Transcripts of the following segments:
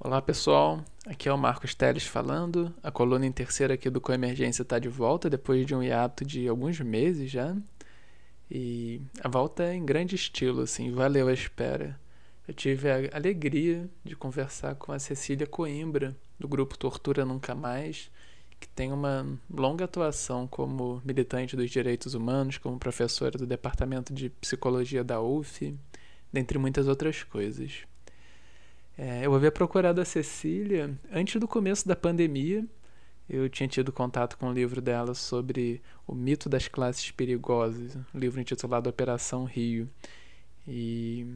Olá pessoal, aqui é o Marcos Teles falando. A coluna em terceira aqui do Coemergência está de volta depois de um hiato de alguns meses já. E a volta é em grande estilo, assim, valeu a espera. Eu tive a alegria de conversar com a Cecília Coimbra, do grupo Tortura Nunca Mais, que tem uma longa atuação como militante dos direitos humanos, como professora do Departamento de Psicologia da UF, dentre muitas outras coisas. É, eu havia procurado a Cecília antes do começo da pandemia. Eu tinha tido contato com o um livro dela sobre o mito das classes perigosas, um livro intitulado Operação Rio. E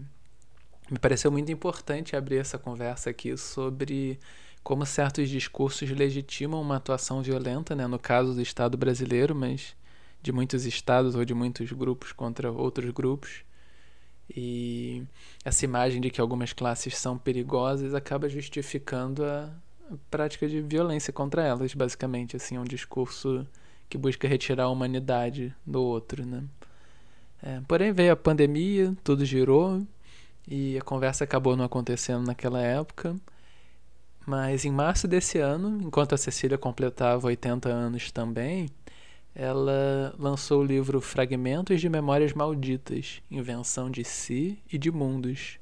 me pareceu muito importante abrir essa conversa aqui sobre como certos discursos legitimam uma atuação violenta, né, no caso do Estado brasileiro, mas de muitos estados ou de muitos grupos contra outros grupos. E essa imagem de que algumas classes são perigosas acaba justificando a prática de violência contra elas, basicamente. Assim, é um discurso que busca retirar a humanidade do outro, né? É, porém, veio a pandemia, tudo girou e a conversa acabou não acontecendo naquela época. Mas em março desse ano, enquanto a Cecília completava 80 anos também, ela lançou o livro Fragmentos de Memórias Malditas, Invenção de Si e de Mundos.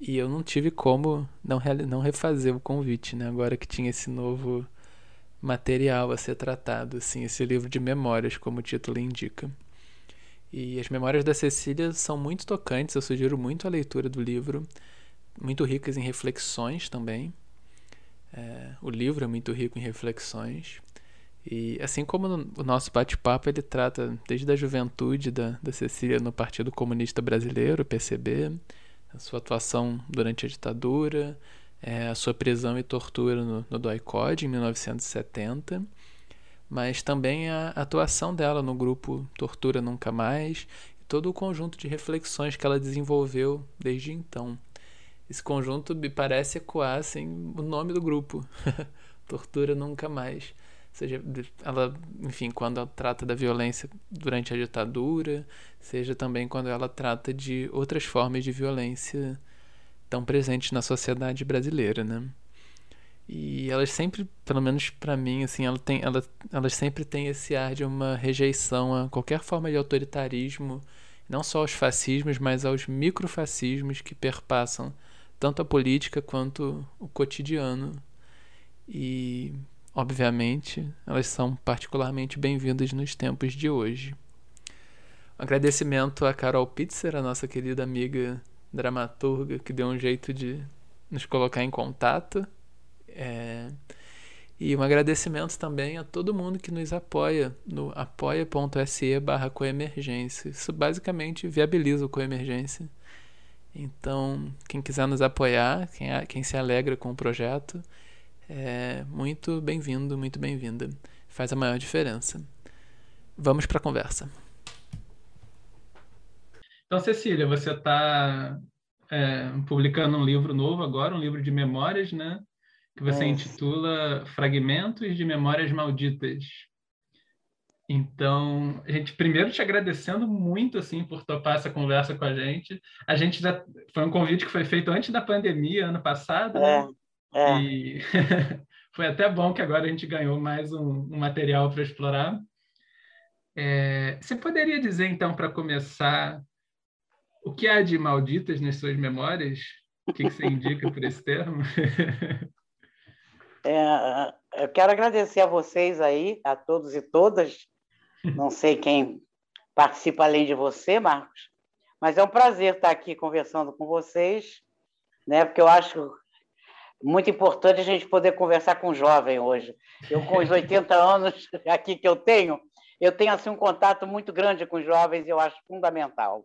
E eu não tive como não, não refazer o convite, né? Agora que tinha esse novo material a ser tratado, assim, esse livro de memórias, como o título indica. E as memórias da Cecília são muito tocantes, eu sugiro muito a leitura do livro, muito ricas em reflexões também. É, o livro é muito rico em reflexões. E assim como o nosso bate-papo, ele trata desde a juventude da, da Cecília no Partido Comunista Brasileiro, PCB, a sua atuação durante a ditadura, é, a sua prisão e tortura no, no DOI-COD em 1970, mas também a atuação dela no grupo Tortura Nunca Mais e todo o conjunto de reflexões que ela desenvolveu desde então. Esse conjunto me parece ecoar assim, o nome do grupo, Tortura Nunca Mais seja ela, enfim, quando ela trata da violência durante a ditadura, seja também quando ela trata de outras formas de violência tão presentes na sociedade brasileira, né? E elas sempre, pelo menos para mim, assim, ela tem, ela, elas sempre têm esse ar de uma rejeição a qualquer forma de autoritarismo, não só aos fascismos, mas aos microfascismos que perpassam tanto a política quanto o cotidiano. E obviamente, elas são particularmente bem-vindas nos tempos de hoje. Um agradecimento a Carol Pitzer, a nossa querida amiga dramaturga, que deu um jeito de nos colocar em contato. É... E um agradecimento também a todo mundo que nos apoia no apoia.se barra coemergência. Isso basicamente viabiliza o coemergência. Então, quem quiser nos apoiar, quem, quem se alegra com o projeto, é muito bem-vindo, muito bem-vinda. Faz a maior diferença. Vamos para a conversa. Então, Cecília, você está é, publicando um livro novo agora, um livro de memórias, né? Que você é. intitula Fragmentos de Memórias Malditas. Então, a gente primeiro te agradecendo muito assim por topar essa conversa com a gente. A gente já foi um convite que foi feito antes da pandemia, ano passado. Né? É. Né? É. E foi até bom que agora a gente ganhou mais um, um material para explorar. É, você poderia dizer, então, para começar, o que há de malditas nas suas memórias? O que, que você indica por esse termo? É, eu quero agradecer a vocês aí, a todos e todas. Não sei quem participa além de você, Marcos, mas é um prazer estar aqui conversando com vocês, né? Porque eu acho muito importante a gente poder conversar com o jovem hoje. Eu, com os 80 anos aqui que eu tenho, eu tenho assim, um contato muito grande com os jovens e eu acho fundamental.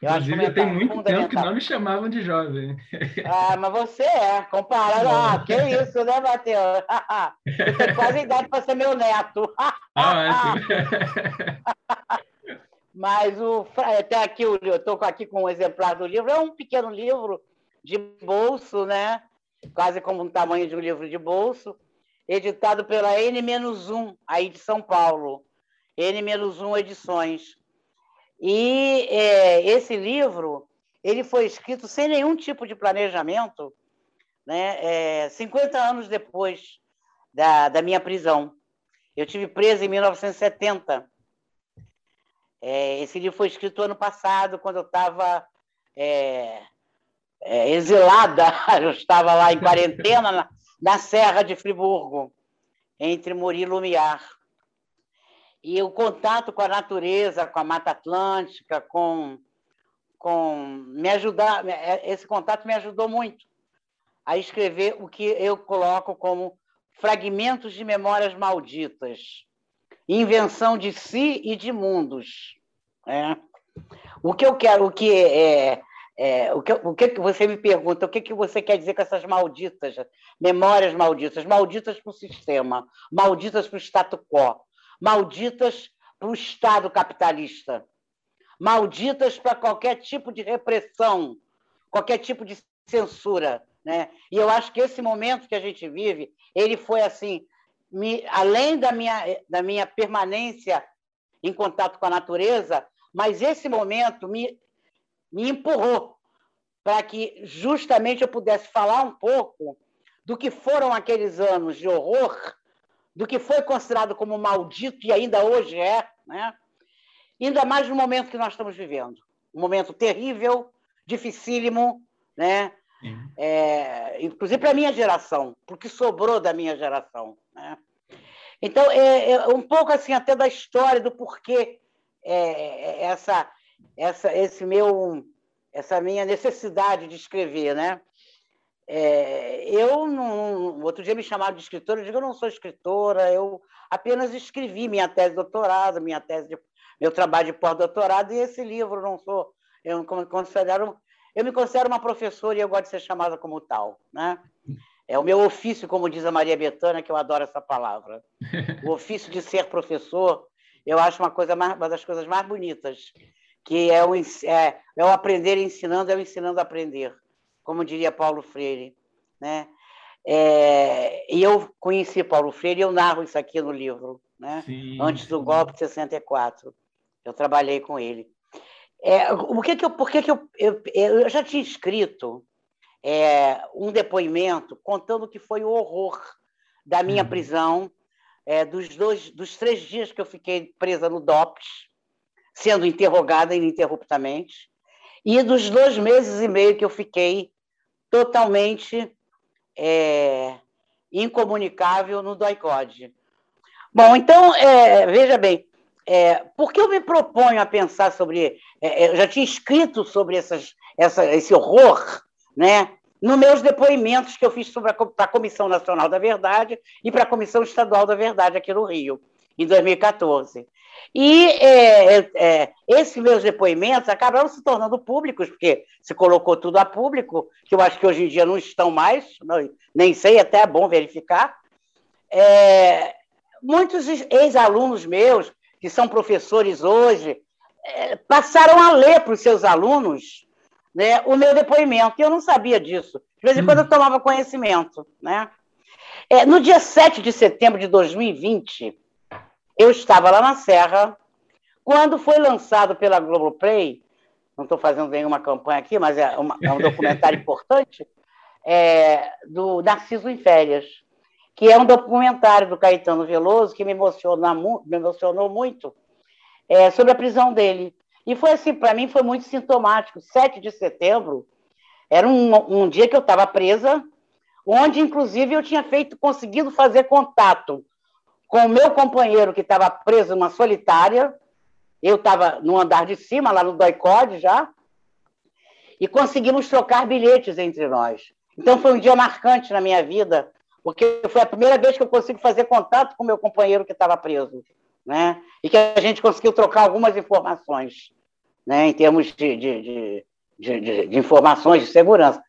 Eu Inclusive, acho tem muito tempo que não me chamavam de jovem. Ah, mas você é, comparado. Ah, que isso, né, Matheus? Você tem quase idade para ser meu neto. Ah, mas o, até aqui, eu estou aqui com um exemplar do livro, é um pequeno livro de bolso, né? Quase como o tamanho de um livro de bolso, editado pela N-1, aí de São Paulo, N-1 Edições. E é, esse livro ele foi escrito sem nenhum tipo de planejamento, né, é, 50 anos depois da, da minha prisão. Eu tive presa em 1970. É, esse livro foi escrito ano passado, quando eu estava é, é, exilada, eu estava lá em quarentena na, na Serra de Friburgo, entre Murilo e Lumiar. E o contato com a natureza, com a Mata Atlântica, com, com me ajudar, é, esse contato me ajudou muito a escrever o que eu coloco como fragmentos de memórias malditas, invenção de si e de mundos. Né? O que eu quero, o que é, é, o, que, o que você me pergunta, o que, que você quer dizer com essas malditas, memórias malditas? Malditas para o sistema, malditas para o status quo, malditas para o Estado capitalista, malditas para qualquer tipo de repressão, qualquer tipo de censura. Né? E eu acho que esse momento que a gente vive, ele foi assim, me, além da minha, da minha permanência em contato com a natureza, mas esse momento me me empurrou para que justamente eu pudesse falar um pouco do que foram aqueles anos de horror, do que foi considerado como maldito e ainda hoje é, né? ainda mais no momento que nós estamos vivendo. Um momento terrível, dificílimo, né? É, inclusive para a minha geração, porque sobrou da minha geração. Né? Então, é, é, um pouco assim até da história do porquê é, essa, essa, esse meu, essa minha necessidade de escrever, né? É, eu não, outro dia me chamaram de escritora, eu digo eu não sou escritora, eu apenas escrevi minha tese de doutorado, minha tese de, meu trabalho de pós-doutorado e esse livro não sou, eu considero, eu me considero uma professora e eu gosto de ser chamada como tal, né? É o meu ofício, como diz a Maria Bethânia, que eu adoro essa palavra. O ofício de ser professor, eu acho uma coisa mais, uma das coisas mais bonitas que é o, é, é o aprender ensinando, é o ensinando a aprender, como diria Paulo Freire. Né? É, e eu conheci Paulo Freire, eu narro isso aqui no livro, né? Sim, antes do golpe de 64. Eu trabalhei com ele. É, o que que eu, por que, que eu, eu, eu já tinha escrito é, um depoimento contando que foi o horror da minha hum. prisão, é, dos, dois, dos três dias que eu fiquei presa no DOPS, sendo interrogada ininterruptamente, e dos dois meses e meio que eu fiquei totalmente é, incomunicável no DOICOD. Bom, então, é, veja bem, é, por que eu me proponho a pensar sobre. É, é, eu já tinha escrito sobre essas, essa, esse horror, né? Nos meus depoimentos que eu fiz para a Comissão Nacional da Verdade e para a Comissão Estadual da Verdade aqui no Rio, em 2014. E é, é, é, esses meus depoimentos acabaram se tornando públicos, porque se colocou tudo a público, que eu acho que hoje em dia não estão mais, não, nem sei, até é bom verificar. É, muitos ex-alunos meus, que são professores hoje, é, passaram a ler para os seus alunos né, o meu depoimento, e eu não sabia disso. De vez em quando eu hum. tomava conhecimento. Né? É, no dia 7 de setembro de 2020, eu estava lá na Serra, quando foi lançado pela Globoplay, não estou fazendo nenhuma campanha aqui, mas é, uma, é um documentário importante, é, do Narciso em Férias, que é um documentário do Caetano Veloso que me, emociona, me emocionou muito é, sobre a prisão dele. E foi assim, para mim foi muito sintomático. 7 de setembro era um, um dia que eu estava presa, onde inclusive eu tinha feito, conseguido fazer contato com o meu companheiro que estava preso numa solitária. Eu estava no andar de cima, lá no Doicode já, e conseguimos trocar bilhetes entre nós. Então foi um dia marcante na minha vida, porque foi a primeira vez que eu consigo fazer contato com meu companheiro que estava preso, né? E que a gente conseguiu trocar algumas informações, né? Em termos de, de, de, de, de informações de segurança.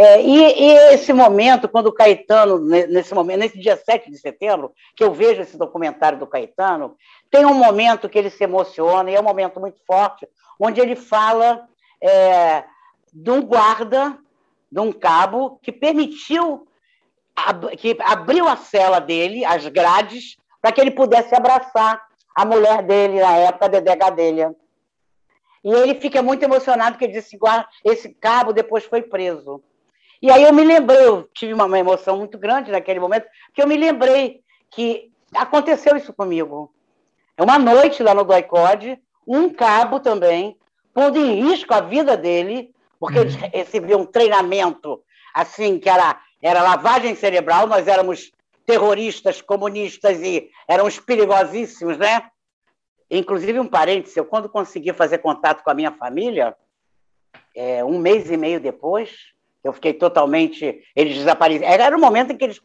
É, e, e, esse momento, quando o Caetano, nesse momento, nesse dia 7 de setembro, que eu vejo esse documentário do Caetano, tem um momento que ele se emociona, e é um momento muito forte, onde ele fala é, de um guarda, de um cabo, que permitiu, que abriu a cela dele, as grades, para que ele pudesse abraçar a mulher dele, na época, a Dedé Gadelha. E ele fica muito emocionado, porque ele diz esse, esse cabo depois foi preso. E aí eu me lembrei, eu tive uma, emoção muito grande naquele momento, que eu me lembrei que aconteceu isso comigo. É uma noite lá no Doicode, um cabo também, pondo em risco a vida dele, porque uhum. ele recebeu um treinamento assim, que era, era lavagem cerebral, nós éramos terroristas, comunistas e éramos perigosíssimos, né? Inclusive, um parêntese, eu quando consegui fazer contato com a minha família, é, um mês e meio depois, eu fiquei totalmente. Eles desapareciam. Era o momento em que eles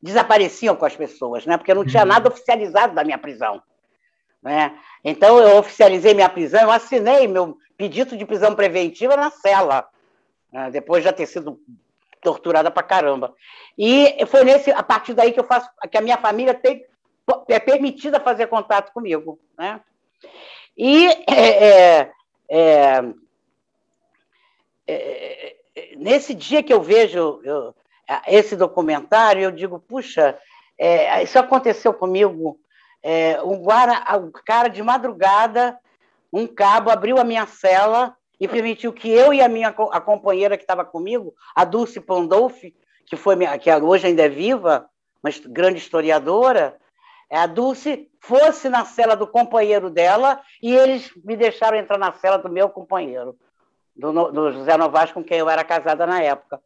desapareciam com as pessoas, né? porque não tinha uhum. nada oficializado da minha prisão. Né? Então, eu oficializei minha prisão, eu assinei meu pedido de prisão preventiva na cela, né? depois de já ter sido torturada pra caramba. E foi nesse, a partir daí que eu faço, que a minha família tem, é permitida fazer contato comigo. Né? E é, é, é, nesse dia que eu vejo eu, esse documentário, eu digo, puxa, é, isso aconteceu comigo. É, um, um cara de madrugada, um cabo abriu a minha cela e permitiu que eu e a minha a companheira que estava comigo, a Dulce Pandolfi, que foi minha, que hoje ainda é viva, mas grande historiadora, a Dulce fosse na cela do companheiro dela e eles me deixaram entrar na cela do meu companheiro do, do José Novaes, com quem eu era casada na época.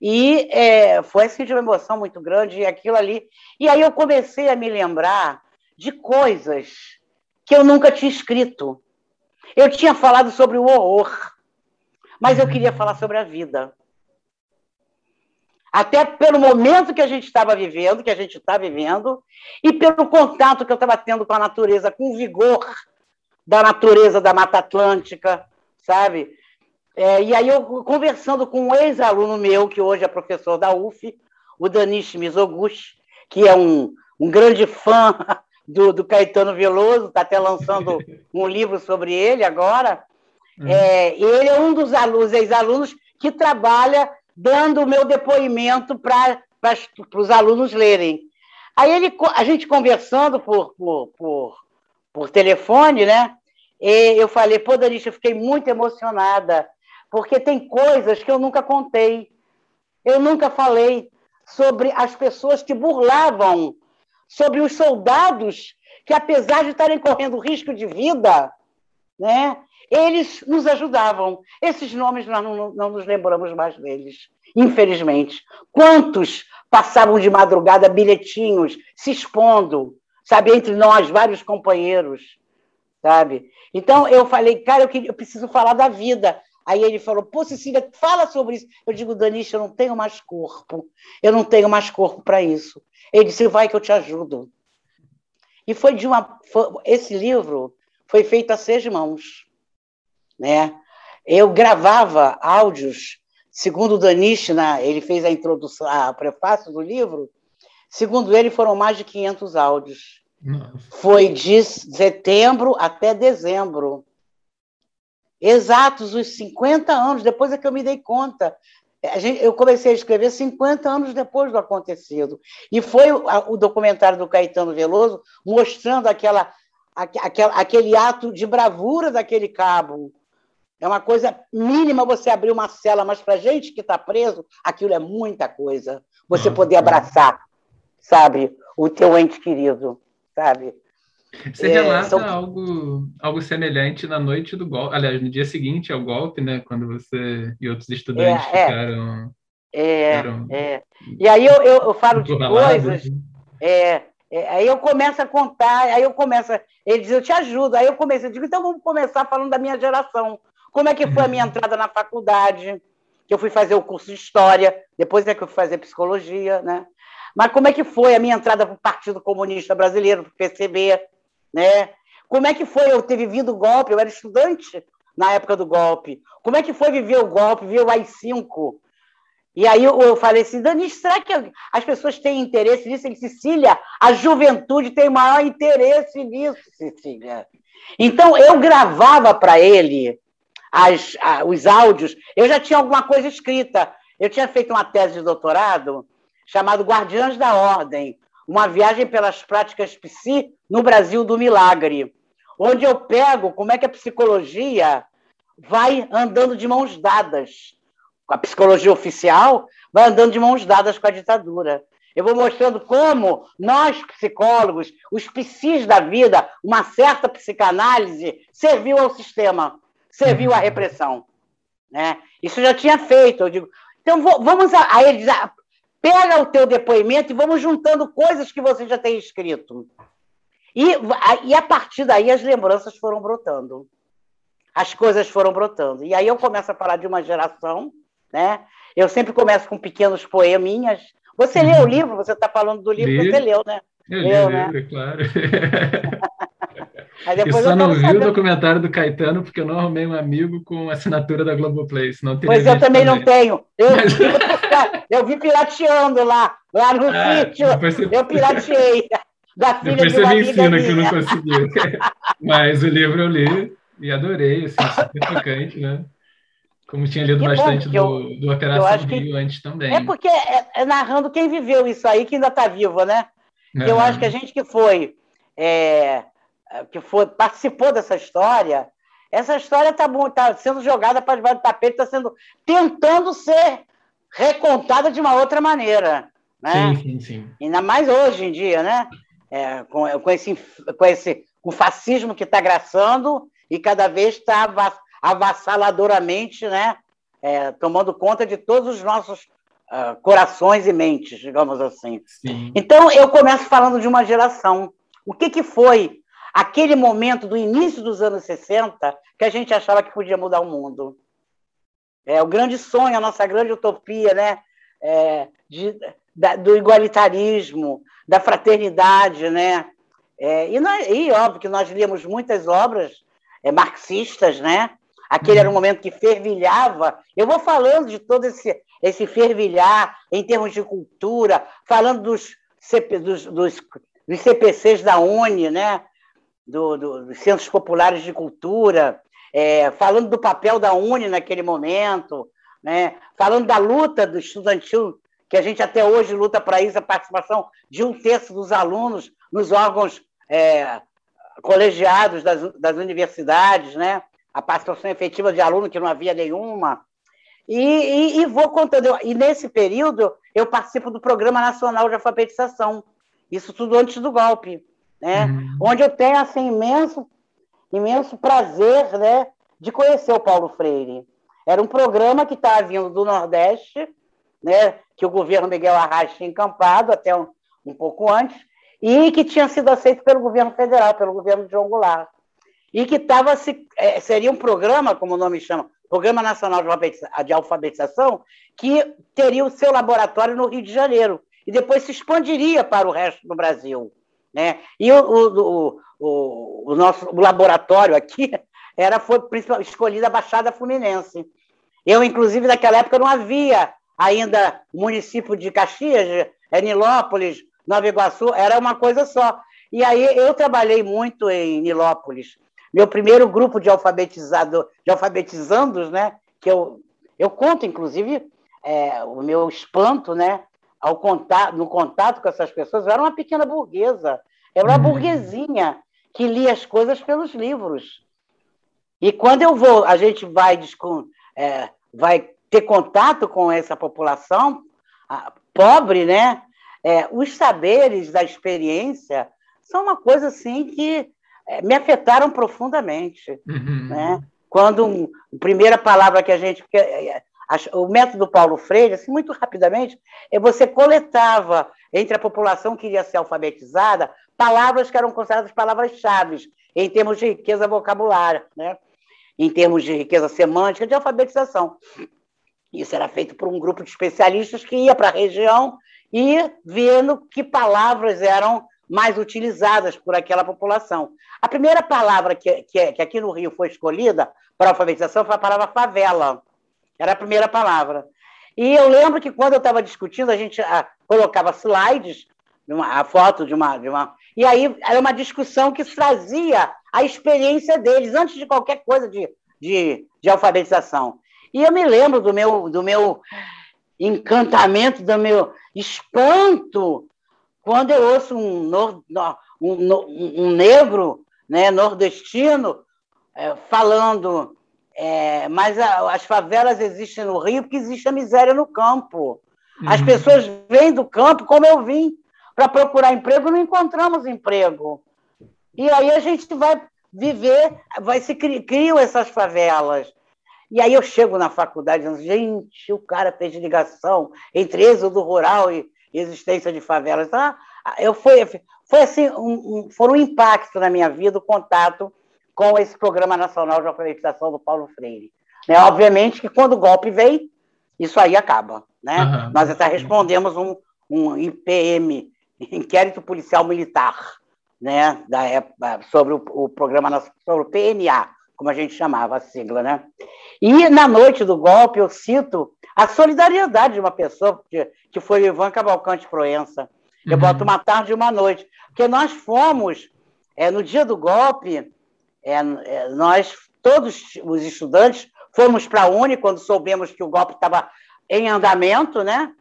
E é, foi assim de uma emoção muito grande, e aquilo ali. E aí eu comecei a me lembrar de coisas que eu nunca tinha escrito. Eu tinha falado sobre o horror, mas eu queria falar sobre a vida. Até pelo momento que a gente estava vivendo, que a gente está vivendo, e pelo contato que eu estava tendo com a natureza, com o vigor da natureza da Mata Atlântica, sabe? É, e aí eu conversando com um ex-aluno meu, que hoje é professor da UF, o Danish Mizoguchi, que é um, um grande fã do, do Caetano Veloso, está até lançando um livro sobre ele agora. Uhum. É, ele é um dos alunos, ex-alunos, que trabalha dando o meu depoimento para os alunos lerem. Aí ele, a gente conversando por, por, por, por telefone, né? eu falei, pô, Danish, eu fiquei muito emocionada porque tem coisas que eu nunca contei. Eu nunca falei sobre as pessoas que burlavam, sobre os soldados que, apesar de estarem correndo risco de vida, né, eles nos ajudavam. Esses nomes nós não, não nos lembramos mais deles, infelizmente. Quantos passavam de madrugada bilhetinhos, se expondo, sabe, entre nós, vários companheiros, sabe? Então eu falei, cara, eu, queria, eu preciso falar da vida, Aí ele falou: Pô, Cecília, fala sobre isso. Eu digo, Danish, eu não tenho mais corpo. Eu não tenho mais corpo para isso. Ele disse: Vai que eu te ajudo. E foi de uma. Foi, esse livro foi feito a seis mãos. Né? Eu gravava áudios, segundo o Danish, na, ele fez a introdução, a prefácio do livro. Segundo ele, foram mais de 500 áudios. Nossa. Foi de setembro até dezembro exatos os 50 anos, depois é que eu me dei conta. Gente, eu comecei a escrever 50 anos depois do acontecido. E foi o, o documentário do Caetano Veloso mostrando aquela, aquela, aquele ato de bravura daquele cabo. É uma coisa mínima você abrir uma cela, mas para gente que está preso, aquilo é muita coisa. Você poder abraçar, sabe, o teu ente querido, sabe? Você é, relata são... algo, algo semelhante na noite do golpe, aliás, no dia seguinte ao golpe, né? Quando você e outros estudantes é, é. ficaram. É, ficaram é. E aí eu, eu, eu falo de coisas. Assim. É, é, aí eu começo a contar, aí eu começo. Ele diz, eu te ajudo. Aí eu comecei, eu digo, então vamos começar falando da minha geração. Como é que foi a minha entrada na faculdade? Que eu fui fazer o curso de História, depois é que eu fui fazer Psicologia, né? Mas como é que foi a minha entrada para o Partido Comunista Brasileiro, para o PCB? Né? Como é que foi eu ter vivido o golpe? Eu era estudante na época do golpe. Como é que foi viver o golpe, viver o AI-5? E aí eu, falei assim, Dani, será que as pessoas têm interesse nisso? Ele Cecília, a juventude tem maior interesse nisso, Cecília. Então, eu gravava para ele as, os áudios, eu já tinha alguma coisa escrita. Eu tinha feito uma tese de doutorado chamado Guardiãs da Ordem, uma viagem pelas práticas psi no Brasil do milagre, onde eu pego como é que a psicologia vai andando de mãos dadas a psicologia oficial, vai andando de mãos dadas com a ditadura. Eu vou mostrando como nós, psicólogos, os psis da vida, uma certa psicanálise, serviu ao sistema, serviu à repressão. Né? Isso já tinha feito. Eu digo, então vamos a, a ele dizer, pega o teu depoimento e vamos juntando coisas que você já tem escrito. E, e a partir daí as lembranças foram brotando. As coisas foram brotando. E aí eu começo a falar de uma geração, né? Eu sempre começo com pequenos poeminhas. Você leu o uhum. livro? Você está falando do livro, li. você leu, né? Eu leu, li, né? claro. Eu só eu não vi saber... o documentário do Caetano porque eu não arrumei um amigo com assinatura da Globoplay. Senão pois eu também, também, não tenho. Eu, Mas... vi, eu vi pirateando lá, lá no ah, sítio. Você... Eu pirateei. Da filha depois de você me ensina que eu não consegui. Mas o livro eu li e adorei, assim, super tocante, né? Como tinha lido que bastante do, eu, do Operação Rio que... antes também. É porque é, é, narrando quem viveu isso aí, que ainda está vivo, né? Eu acho que a gente que foi é, que foi, participou dessa história, essa história está tá sendo jogada para debaixo do tapete, está sendo tentando ser recontada de uma outra maneira. Né? Sim, sim, sim. Ainda mais hoje em dia, né? É, com, com, esse, com esse com o fascismo que está graçando e cada vez está avassaladoramente né? É, tomando conta de todos os nossos uh, corações e mentes, digamos assim. Sim. Então, eu começo falando de uma geração. O que, que foi aquele momento do início dos anos 60 que a gente achava que podia mudar o mundo. É o grande sonho, a nossa grande utopia, né? É, de, da, do igualitarismo, da fraternidade, né? É, e, nós, e óbvio que nós líamos muitas obras é, marxistas, né? Aquele era um uhum. momento que fervilhava. Eu vou falando de todo esse, esse fervilhar em termos de cultura, falando dos, CP, dos, dos, dos CPCs da UNE, né? Do, do, dos centros populares de cultura, é, falando do papel da Uni naquele momento, né? falando da luta do estudantil, que a gente até hoje luta para isso, a participação de um terço dos alunos nos órgãos é, colegiados das, das universidades, né? a participação efetiva de aluno, que não havia nenhuma. E, e, e, vou contando. E nesse período, eu participo do Programa Nacional de Alfabetização. Isso tudo antes do golpe né? Uhum. Onde eu tenho assim imenso, imenso prazer, né, de conhecer o Paulo Freire. Era um programa que estava vindo do Nordeste, né, que o governo Miguel Arraes tinha encampado até um, um pouco antes, e que tinha sido aceito pelo governo federal, pelo governo de João Goulart. E que tava se, é, seria um programa, como o nome chama, Programa Nacional de Alfabetização, que teria o seu laboratório no Rio de Janeiro, e depois se expandiria para o resto do Brasil. Né? E o, o, o, o nosso o laboratório aqui era, foi escolhido a Baixada Fluminense. Eu, inclusive, naquela época não havia ainda município de Caxias, Nilópolis, Nova Iguaçu, era uma coisa só. E aí eu trabalhei muito em Nilópolis. Meu primeiro grupo de alfabetizado, de alfabetizandos, né? Que eu, eu conto, inclusive, é, o meu espanto, né? Ao contato, no contato com essas pessoas, eu era uma pequena burguesa, era uma uhum. burguesinha que lia as coisas pelos livros. E quando eu vou, a gente vai, é, vai ter contato com essa população pobre, né? É, os saberes da experiência são uma coisa assim que é, me afetaram profundamente. Uhum. Né? Quando a primeira palavra que a gente. O método Paulo Freire, assim, muito rapidamente, é você coletava entre a população que iria ser alfabetizada palavras que eram consideradas palavras-chave em termos de riqueza vocabulária, né? em termos de riqueza semântica, de alfabetização. Isso era feito por um grupo de especialistas que ia para a região e vendo que palavras eram mais utilizadas por aquela população. A primeira palavra que, que, que aqui no Rio foi escolhida para alfabetização foi a palavra favela. Era a primeira palavra. E eu lembro que quando eu estava discutindo, a gente a, ah, colocava slides, uma, a foto de uma, de uma. E aí era uma discussão que trazia a experiência deles, antes de qualquer coisa de, de, de alfabetização. E eu me lembro do meu, do meu encantamento, do meu espanto, quando eu ouço um, nor, um, um negro né, nordestino é, falando É, mas a, as favelas existem no Rio porque existe a miséria no campo. As uhum. pessoas vêm do campo, como eu vim, para procurar emprego, não encontramos emprego. E aí a gente vai viver, vai se criam essas favelas. E aí eu chego na faculdade gente, o cara fez ligação entre êxodo rural e existência de favelas. Ah, eu fui, foi assim, um, um, foi um impacto na minha vida o contato com esse Programa Nacional de Alfabetização do Paulo Freire. Né? Obviamente que quando o golpe veio, isso aí acaba. Né? Uhum. Nós até respondemos um, um IPM, Inquérito Policial Militar, né? da época, sobre o, o programa sobre o PNA, como a gente chamava a sigla. Né? E na noite do golpe, eu cito a solidariedade de uma pessoa, que, que foi o Ivan Cavalcante Proença. Eu uhum. boto uma tarde e uma noite. Porque nós fomos, é, no dia do golpe, é, é, nós, todos os estudantes, fomos para a Uni quando soubemos que o golpe estava em andamento, né?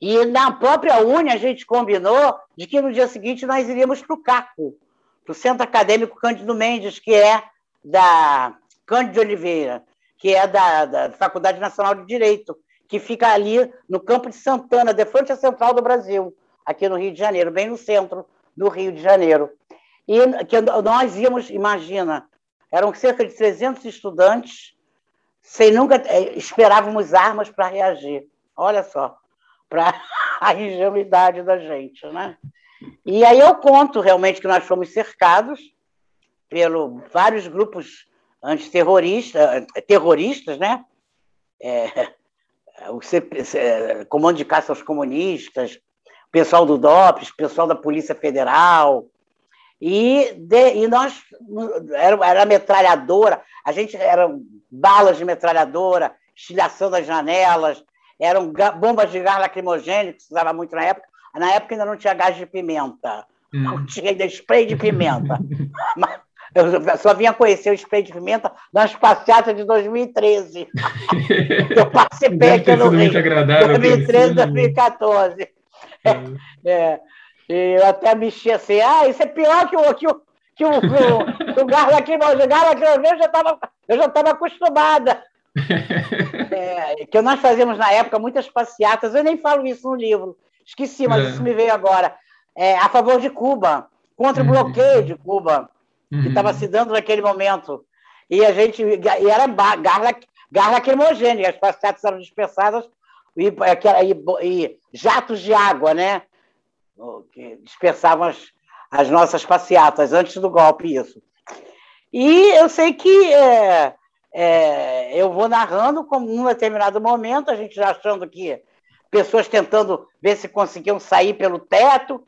E na própria Uni a gente combinou de que no dia seguinte nós iríamos para o CACO, para o Centro Acadêmico Cândido Mendes, que é da Cândido Oliveira, que é da, da Faculdade Nacional de Direito, que fica ali no Campo de Santana, de frente à Central do Brasil, aqui no Rio de Janeiro, bem no centro do Rio de Janeiro. E que nós íamos, imagina, eram cerca de 300 estudantes, sem nunca eh, esperávamos armas para reagir. Olha só, para a ingenuidade da gente, né? E aí eu conto realmente que nós fomos cercados pelo vários grupos antiterroristas, terroristas, né? É, o CP, Comando de Caça aos Comunistas, pessoal do DOPS, pessoal da Polícia Federal, e, de, e nós era, era metralhadora, a gente eram balas de metralhadora, estilhação das janelas, eram bombas de gás lacrimogêneo que se usava muito na época. Na época ainda não tinha gás de pimenta, hum. não tinha ainda spray de pimenta. Eu só vinha conhecer o spray de pimenta nas passeatas de 2013. Eu participei aqui no Rio. 2013, 2014. É. é. E eu até mexi assim, ah, isso é pior que o, que o, que o, o gás lacrimogêneo. Gás lacrimogêneo eu já estava eu já estava acostumada. É, que nós fazíamos na época muitas passeatas, eu nem falo isso no livro, esqueci, mas é. isso me veio agora. É, a favor de Cuba, contra o uhum. bloqueio de Cuba, uhum. que estava se dando naquele momento. E a gente. E era gás lacrimogêneo, as passeatas eram dispersadas e, e, e jatos de água, né? Que dispersavam as, as nossas passeatas antes do golpe, isso. E eu sei que é, é, eu vou narrando como num determinado momento, a gente já achando que pessoas tentando ver se conseguiam sair pelo teto,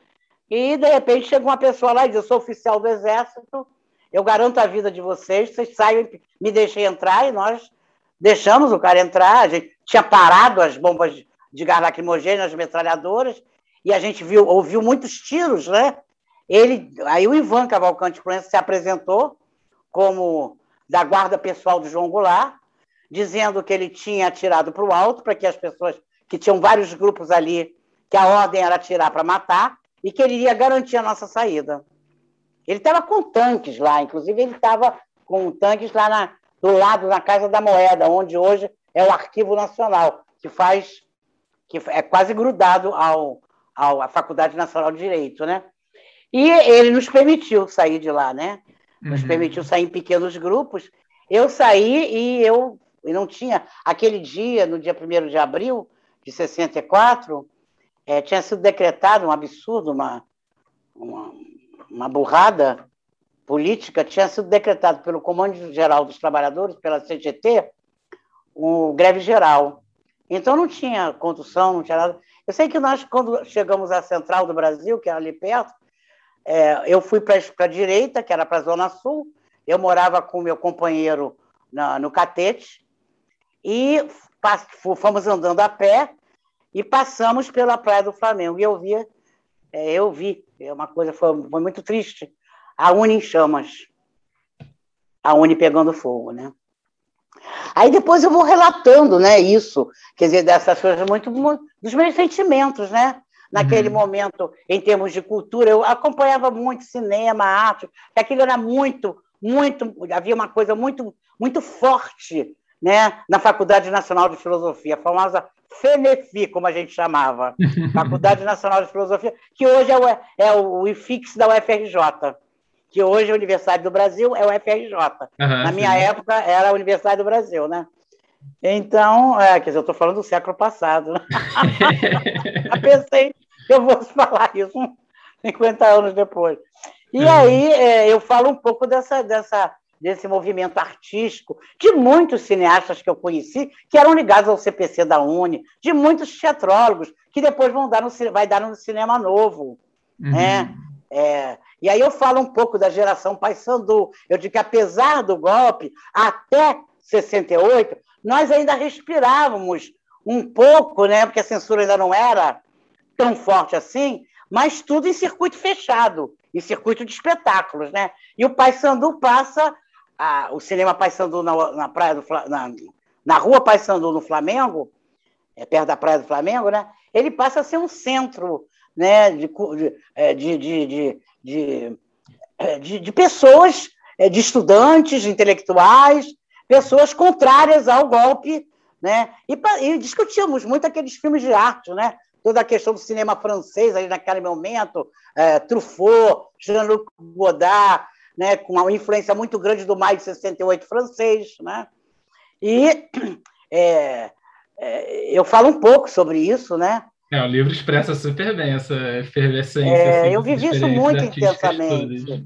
e de repente chega uma pessoa lá e diz: Eu sou oficial do Exército, eu garanto a vida de vocês, vocês saiam, me deixem entrar, e nós deixamos o cara entrar. A gente tinha parado as bombas de gás lacrimogêneo, as metralhadoras, e a gente viu, ouviu muitos tiros, né? Ele, aí o Ivan Cavalcante Proença se apresentou como da guarda pessoal do João Goulart, dizendo que ele tinha atirado para o alto, para que as pessoas, que tinham vários grupos ali, que a ordem era atirar para matar, e que ele iria garantir a nossa saída. Ele estava com tanques lá, inclusive ele estava com tanques lá na, do lado, na Casa da Moeda, onde hoje é o Arquivo Nacional, que faz, que é quase grudado ao, à Faculdade Nacional de Direito, né? E ele nos permitiu sair de lá, né? Nos uhum. permitiu sair em pequenos grupos. Eu saí e eu, eu não tinha. Aquele dia, no dia 1 de abril de 64, é, tinha sido decretado um absurdo, uma, uma, uma burrada política, tinha sido decretado pelo Comando Geral dos Trabalhadores, pela CGT, um greve geral. Então não tinha condução, não tinha nada. Eu sei que nós, quando chegamos à Central do Brasil, que era ali perto, é, eu fui para a direita, que era para a Zona Sul, eu morava com meu companheiro na, no Catete, e fomos andando a pé e passamos pela Praia do Flamengo. E eu vi, é, eu vi, é uma coisa foi, foi muito triste, a Uni em chamas, a Uni pegando fogo, né? Aí depois eu vou relatando, né, isso, quer dizer, dessas coisas muito, muito dos meus sentimentos, né? Naquele uhum. momento, em termos de cultura, eu acompanhava muito cinema, arte, aquilo era muito, muito, havia uma coisa muito, muito forte né, na Faculdade Nacional de Filosofia, a famosa FENEFI, como a gente chamava, Faculdade Nacional de Filosofia, que hoje é o, é o IFIX da UFRJ, que hoje é a Universidade do Brasil é o UFRJ. Uhum, na minha sim. época era a Universidade do Brasil, né? Então, é, quer dizer, eu estou falando do século passado. Né? eu pensei que eu fosse falar isso 50 anos depois. E uhum. aí é, eu falo um pouco dessa, dessa, desse movimento artístico, de muitos cineastas que eu conheci, que eram ligados ao CPC da Uni, de muitos teatrólogos, que depois vão dar no, vai dar no cinema novo. Uhum. Né? É, e aí eu falo um pouco da geração Paysandu. Eu digo que, apesar do golpe, até 68, nós ainda respirávamos um pouco, né? porque a censura ainda não era tão forte assim, mas tudo em circuito fechado, em circuito de espetáculos. Né? E o Paysandu passa, a, o cinema Paysandu na, na, praia do, na, na rua Paysandu, no Flamengo, é, perto da praia do Flamengo, né? ele passa a ser um centro né, é, de, de, de, de, de pessoas, é, de estudantes, intelectuais, pessoas contrárias ao golpe, né? E, e discutimos muito aqueles filmes de arte, né? Toda a questão do cinema francês ali naquele momento, é, Truffaut, Jean-Luc Godard, né? Com uma influência muito grande do maio de 68 francês, né? E é, é, eu falo um pouco sobre isso, né? É, o livro expressa super bem essa efervescência. É, assim, eu vivi isso muito intensamente. Todas.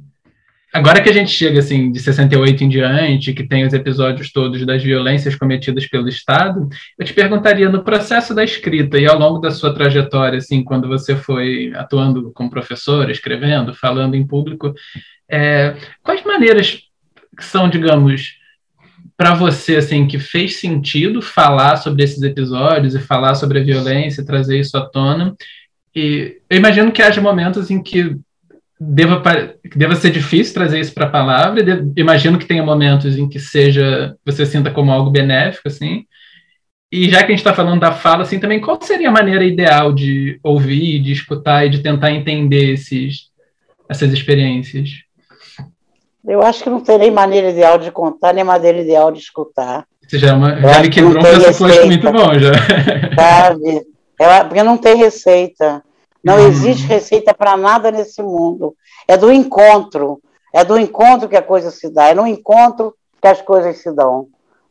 Agora que a gente chega assim de 68 em diante, que tem os episódios todos das violências cometidas pelo Estado, eu te perguntaria no processo da escrita e ao longo da sua trajetória, assim, quando você foi atuando como professor, escrevendo, falando em público, é, quais maneiras são, digamos, para você, assim, que fez sentido falar sobre esses episódios e falar sobre a violência, trazer isso à tona. E eu imagino que haja momentos em que deva, deva ser difícil trazer isso para a palavra. imagino que tenha momentos em que seja você sinta como algo benéfico, assim. E já que a gente está falando da fala, assim, também qual seria a maneira ideal de ouvir, de escutar e de tentar entender esses, essas experiências? Eu acho que não tem nem maneira ideal de contar, nem maneira ideal de escutar. Você já, é uma, já me quebrou um pressuposto muito bom, já. Sabe? Porque não tem receita. Não hum. existe receita para nada nesse mundo. É do encontro. É do encontro que a coisa se dá. É no encontro que as coisas se dão.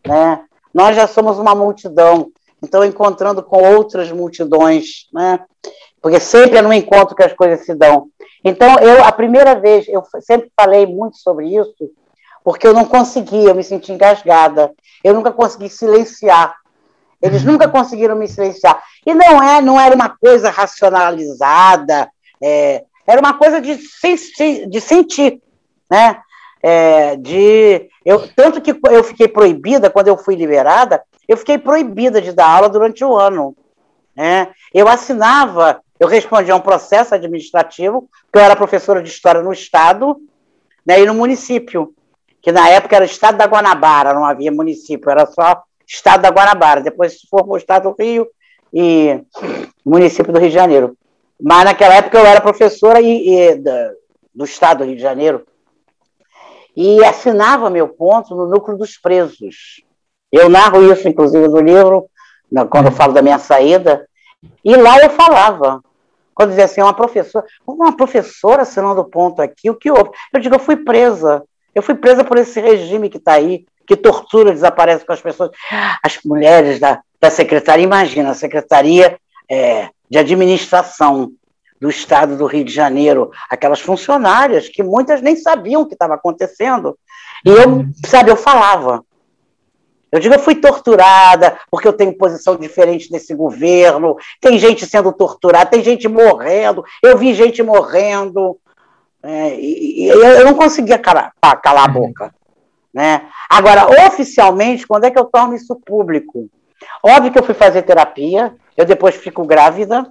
Né? Nós já somos uma multidão. Então, encontrando com outras multidões. Né? Porque sempre é no encontro que as coisas se dão. Então, eu, a primeira vez, eu sempre falei muito sobre isso, porque eu não conseguia, eu me senti engasgada. Eu nunca consegui silenciar. Eles nunca conseguiram me silenciar. E não é, não era uma coisa racionalizada, é, era uma coisa de, de sentir, né? É, de, eu, tanto que eu fiquei proibida, quando eu fui liberada, eu fiquei proibida de dar aula durante o ano. Né? Eu assinava eu respondia a um processo administrativo, porque eu era professora de história no Estado né, e no município, que na época era o Estado da Guanabara, não havia município, era só Estado da Guanabara. Depois se formou o Estado do Rio e município do Rio de Janeiro. Mas naquela época eu era professora e, e da, do Estado do Rio de Janeiro e assinava meu ponto no núcleo dos presos. Eu narro isso, inclusive, no livro, quando eu falo da minha saída, e lá eu falava. Quando dizia assim, uma professora, uma professora assinando ponto aqui, o que houve? Eu digo, eu fui presa. Eu fui presa por esse regime que está aí, que tortura, desaparece com as pessoas. As mulheres da, da secretaria, imagina, a secretaria é, de administração do estado do Rio de Janeiro, aquelas funcionárias que muitas nem sabiam o que estava acontecendo. E eu, sabe, eu falava. Eu digo, eu fui torturada porque eu tenho posição diferente nesse governo, tem gente sendo torturada, tem gente morrendo, eu vi gente morrendo, é, e, e, eu não conseguia calar, calar a uhum. boca. Né? Agora, oficialmente, quando é que eu torno isso público? Óbvio que eu fui fazer terapia, eu depois fico grávida,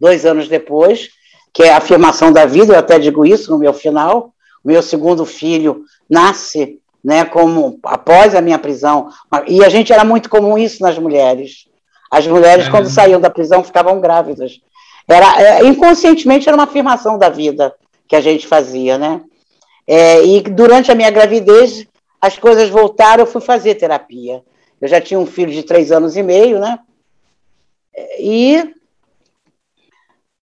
dois anos depois, que é a afirmação da vida, eu até digo isso no meu final. O meu segundo filho nasce né, como após a minha prisão. E a gente era muito comum isso nas mulheres. As mulheres, é. quando saíam da prisão, ficavam grávidas. Era, é, inconscientemente era uma afirmação da vida que a gente fazia, né? É, e durante a minha gravidez, as coisas voltaram, eu fui fazer terapia. Eu já tinha um filho de três anos e meio, né? E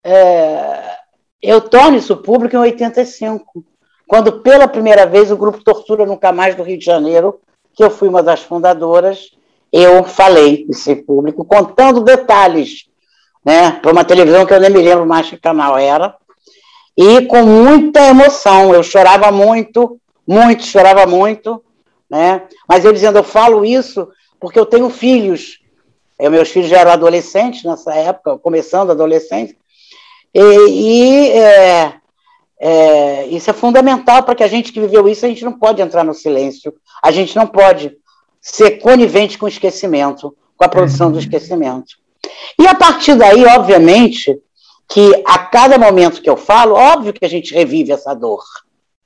é, eu torno isso público em 85, quando pela primeira vez o grupo Tortura Nunca Mais do Rio de Janeiro, que eu fui uma das fundadoras, eu falei nesse público, contando detalhes, né, para uma televisão que eu nem me lembro mais que canal era, e com muita emoção. Eu chorava muito, muito, chorava muito, né? Mas eu dizendo, eu falo isso porque eu tenho filhos. Eu, meus filhos já eram adolescentes nessa época, começando a adolescência, e, e é, é, isso é fundamental para que a gente que viveu isso, a gente não pode entrar no silêncio, a gente não pode ser conivente com o esquecimento, com a produção do uhum. esquecimento. E a partir daí, obviamente, que a cada momento que eu falo, óbvio que a gente revive essa dor.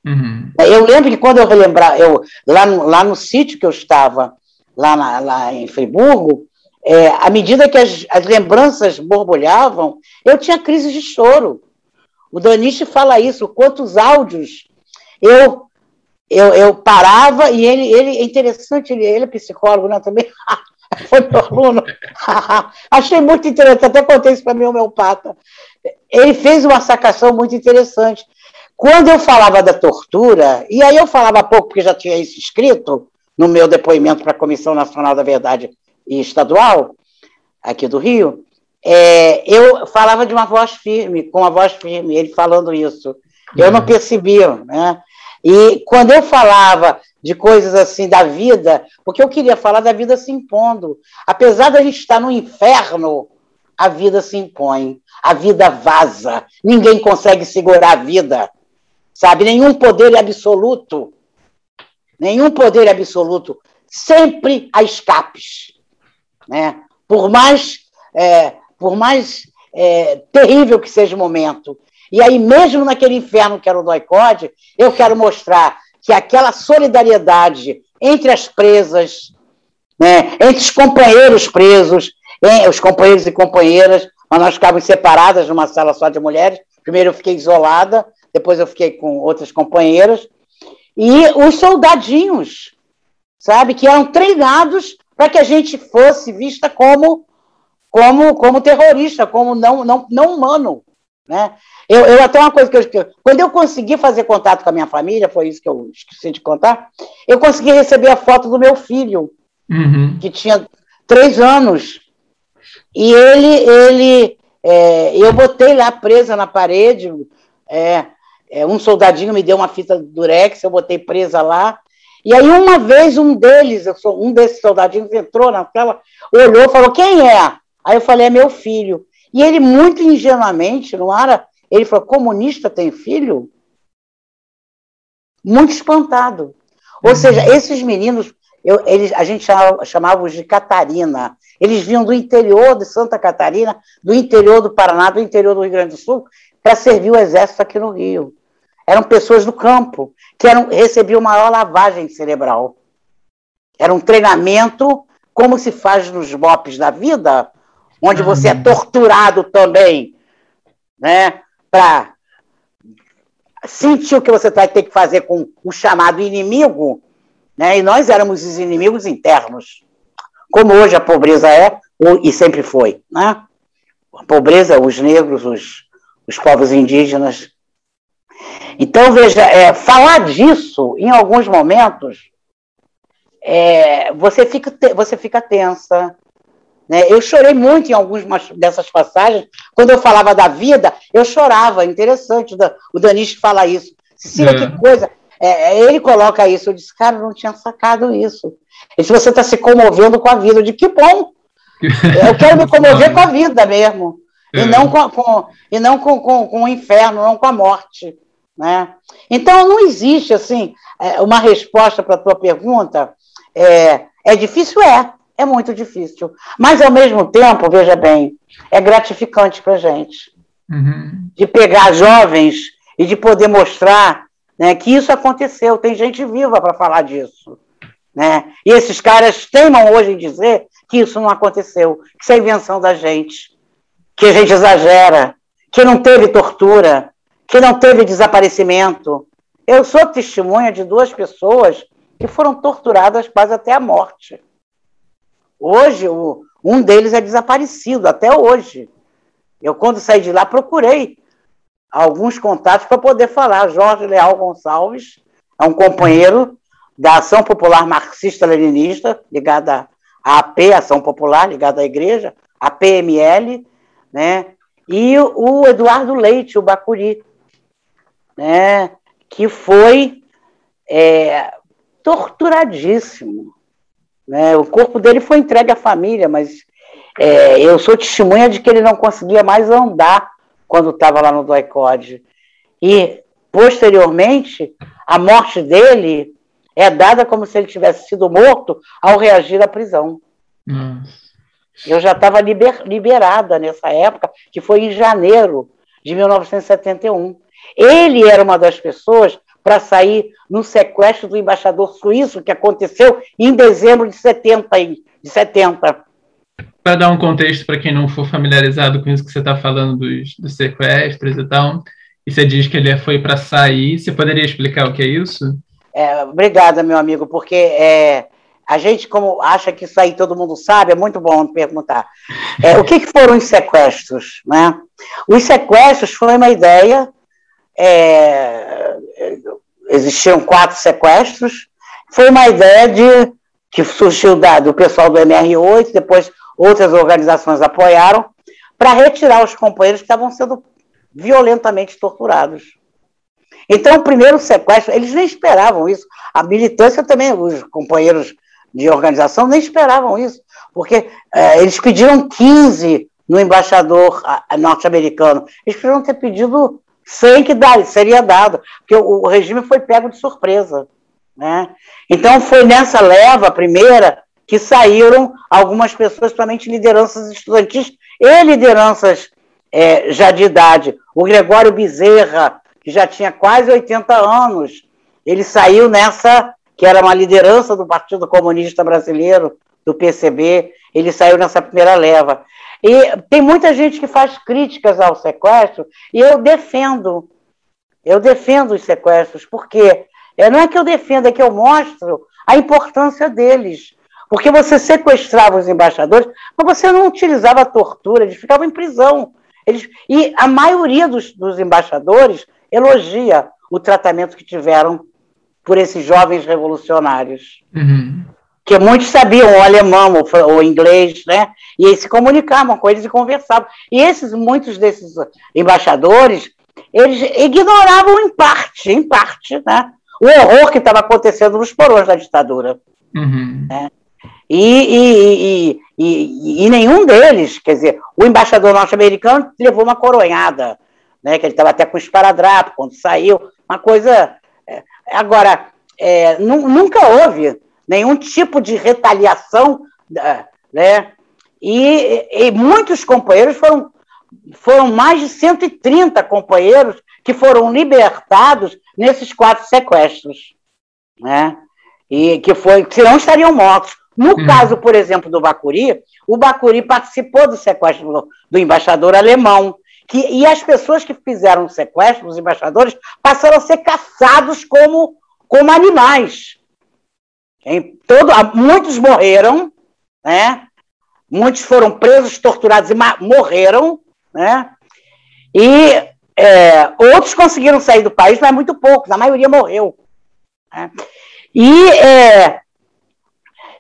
Uhum. Eu lembro que quando eu relembrar, eu, lá, no, lá no sítio que eu estava, lá, na, lá em Friburgo, é, à medida que as, as, lembranças borbulhavam, eu tinha crise de choro. O Daniche fala isso, quantos áudios eu eu, eu parava e ele, ele é interessante, ele, ele é psicólogo né, também, foi meu aluno. Achei muito interessante, até contei isso para meu homeopata. Ele fez uma sacação muito interessante. Quando eu falava da tortura, e aí eu falava pouco, porque já tinha isso escrito no meu depoimento para a Comissão Nacional da Verdade e Estadual, aqui do Rio, é, eu falava de uma voz firme, com uma voz firme, ele falando isso. Eu não uhum. percebia, né? E quando eu falava de coisas assim da vida, porque eu queria falar da vida se impondo. Apesar da gente estar no inferno, a vida se impõe, a vida vaza, ninguém consegue segurar a vida, sabe? Nenhum poder absoluto, nenhum poder absoluto, sempre há escapes, né? Por mais, é, por mais é, terrível que seja o momento. E aí, mesmo naquele inferno que era o doicode, eu quero mostrar que aquela solidariedade entre as presas, né, entre os companheiros presos, os companheiros e companheiras, mas nós ficávamos separadas numa sala só de mulheres. Primeiro eu fiquei isolada, depois eu fiquei com outras companheiras. E os soldadinhos, sabe, que eram treinados para que a gente fosse vista como como como terrorista, como não não, não humano, né? Eu, eu até uma coisa que eu. Quando eu consegui fazer contato com a minha família, foi isso que eu esqueci de contar, eu consegui receber a foto do meu filho, uhum. que tinha três anos. E ele, ele é, eu botei lá presa na parede, é, é, um soldadinho me deu uma fita durex, eu botei presa lá. E aí, uma vez, um deles, eu sou, um desses soldadinhos entrou na tela, olhou falou: Quem é? Aí eu falei: É meu filho. E ele, muito ingenuamente, não era ele falou: comunista tem filho? Muito espantado. Ou uhum. seja, esses meninos, eu, eles, a gente chamava, chamava de Catarina. Eles vinham do interior de Santa Catarina, do interior do Paraná, do interior do Rio Grande do Sul, para servir o exército aqui no Rio. Eram pessoas do campo, que eram, recebiam maior lavagem cerebral. Era um treinamento, como se faz nos BOPs da vida, onde você é uhum. torturado também, né? para sentir o que você vai ter que fazer com o chamado inimigo, né? e nós éramos os inimigos internos, como hoje a pobreza é e sempre foi. Né? A pobreza, os negros, os, os povos indígenas. Então, veja, é, falar disso, em alguns momentos, é, você, fica, você fica tensa, né? Eu chorei muito em algumas dessas passagens. Quando eu falava da vida, eu chorava. Interessante o Danish fala isso. Cecília, é. que coisa. É, é, ele coloca isso. Eu disse, cara, eu não tinha sacado isso. E se você está se comovendo com a vida, eu disse, que bom. Eu quero me comover com a vida mesmo. É. E não, com, com, e não com, com, com o inferno, não com a morte. Né? Então, não existe assim é, uma resposta para a tua pergunta. É, é difícil? É é muito difícil. Mas, ao mesmo tempo, veja bem, é gratificante para a gente. Uhum. De pegar jovens e de poder mostrar né, que isso aconteceu. Tem gente viva para falar disso. Né? E esses caras teimam hoje em dizer que isso não aconteceu, que isso é invenção da gente, que a gente exagera, que não teve tortura, que não teve desaparecimento, Eu sou testemunha de duas pessoas que foram torturadas quase até a morte. Hoje, o, um deles é desaparecido, até hoje. Eu, quando saí de lá, procurei alguns contatos para poder falar. Jorge Leal Gonçalves é um companheiro da Ação Popular Marxista-Leninista, ligada à AP, Ação Popular, ligada à Igreja, a PML, né? e o Eduardo Leite, o Bacuri, né? que foi é, torturadíssimo. Né? O corpo dele foi entregue à família, mas é, eu sou testemunha de que ele não conseguia mais andar quando estava lá no doicode. E, posteriormente, a morte dele é dada como se ele tivesse sido morto ao reagir à prisão. Hum. Eu já estava liber, liberada nessa época, que foi em janeiro de 1971. Ele era uma das pessoas para sair no sequestro do embaixador suíço, que aconteceu em dezembro de 70. De 70. Para dar um contexto para quem não for familiarizado com isso que você está falando dos, dos, sequestros e tal, e você diz que ele foi para sair, você poderia explicar o que é isso? É, obrigada, meu amigo, porque é, a gente, como acha que isso aí todo mundo sabe, é muito bom perguntar. É, o que, que, foram os sequestros? Né? Os sequestros foi uma ideia é, existiam quatro sequestros. Foi uma ideia de que surgiu da, do pessoal do MR8, depois outras organizações apoiaram, para retirar os companheiros que estavam sendo violentamente torturados. Então, o primeiro sequestro, eles nem esperavam isso. A militância também, os companheiros de organização nem esperavam isso, porque é, eles pediram 15 no embaixador norte-americano. Eles poderiam ter pedido sem que dar, seria dado, porque o, o, regime foi pego de surpresa. Né? Então, foi nessa leva, primeira, que saíram algumas pessoas, principalmente lideranças estudantis e lideranças é, já de idade. O Gregório Bezerra, que já tinha quase 80 anos, ele saiu nessa, que era uma liderança do Partido Comunista Brasileiro, do PCB, ele saiu nessa primeira leva. E tem muita gente que faz críticas ao sequestro, e eu defendo. Eu defendo os sequestros, porque é, não é que eu defendo, é que eu mostro a importância deles. Porque você sequestrava os embaixadores, mas você não utilizava a tortura, eles ficavam em prisão. Eles, e a maioria dos, dos embaixadores elogia o tratamento que tiveram por esses jovens revolucionários. Uhum que muitos sabiam o alemão, o, o inglês, né? E eles se comunicavam com eles e conversavam. E esses, muitos desses embaixadores, eles ignoravam em parte, em parte, né? O horror que estava acontecendo nos porões da ditadura. Uhum. Né? E, e, e, e, nenhum deles, quer dizer, o embaixador norte-americano levou uma coronhada, né? Que ele estava até com esparadrapo quando saiu, uma coisa. É, agora, é, nunca houve nenhum tipo de retaliação, né? E, e muitos companheiros foram, foram mais de 130 companheiros que foram libertados nesses quatro sequestros, né? E que foi, que não estariam mortos. No hum. caso, por exemplo, do Bacuri, o Bacuri participou do sequestro do, do embaixador alemão, que, e as pessoas que fizeram o sequestro, os embaixadores, passaram a ser caçados como, como animais. Em todo, muitos morreram, né? muitos foram presos, torturados e morreram, né? e é, outros conseguiram sair do país, mas muito poucos, a maioria morreu. Né? E é,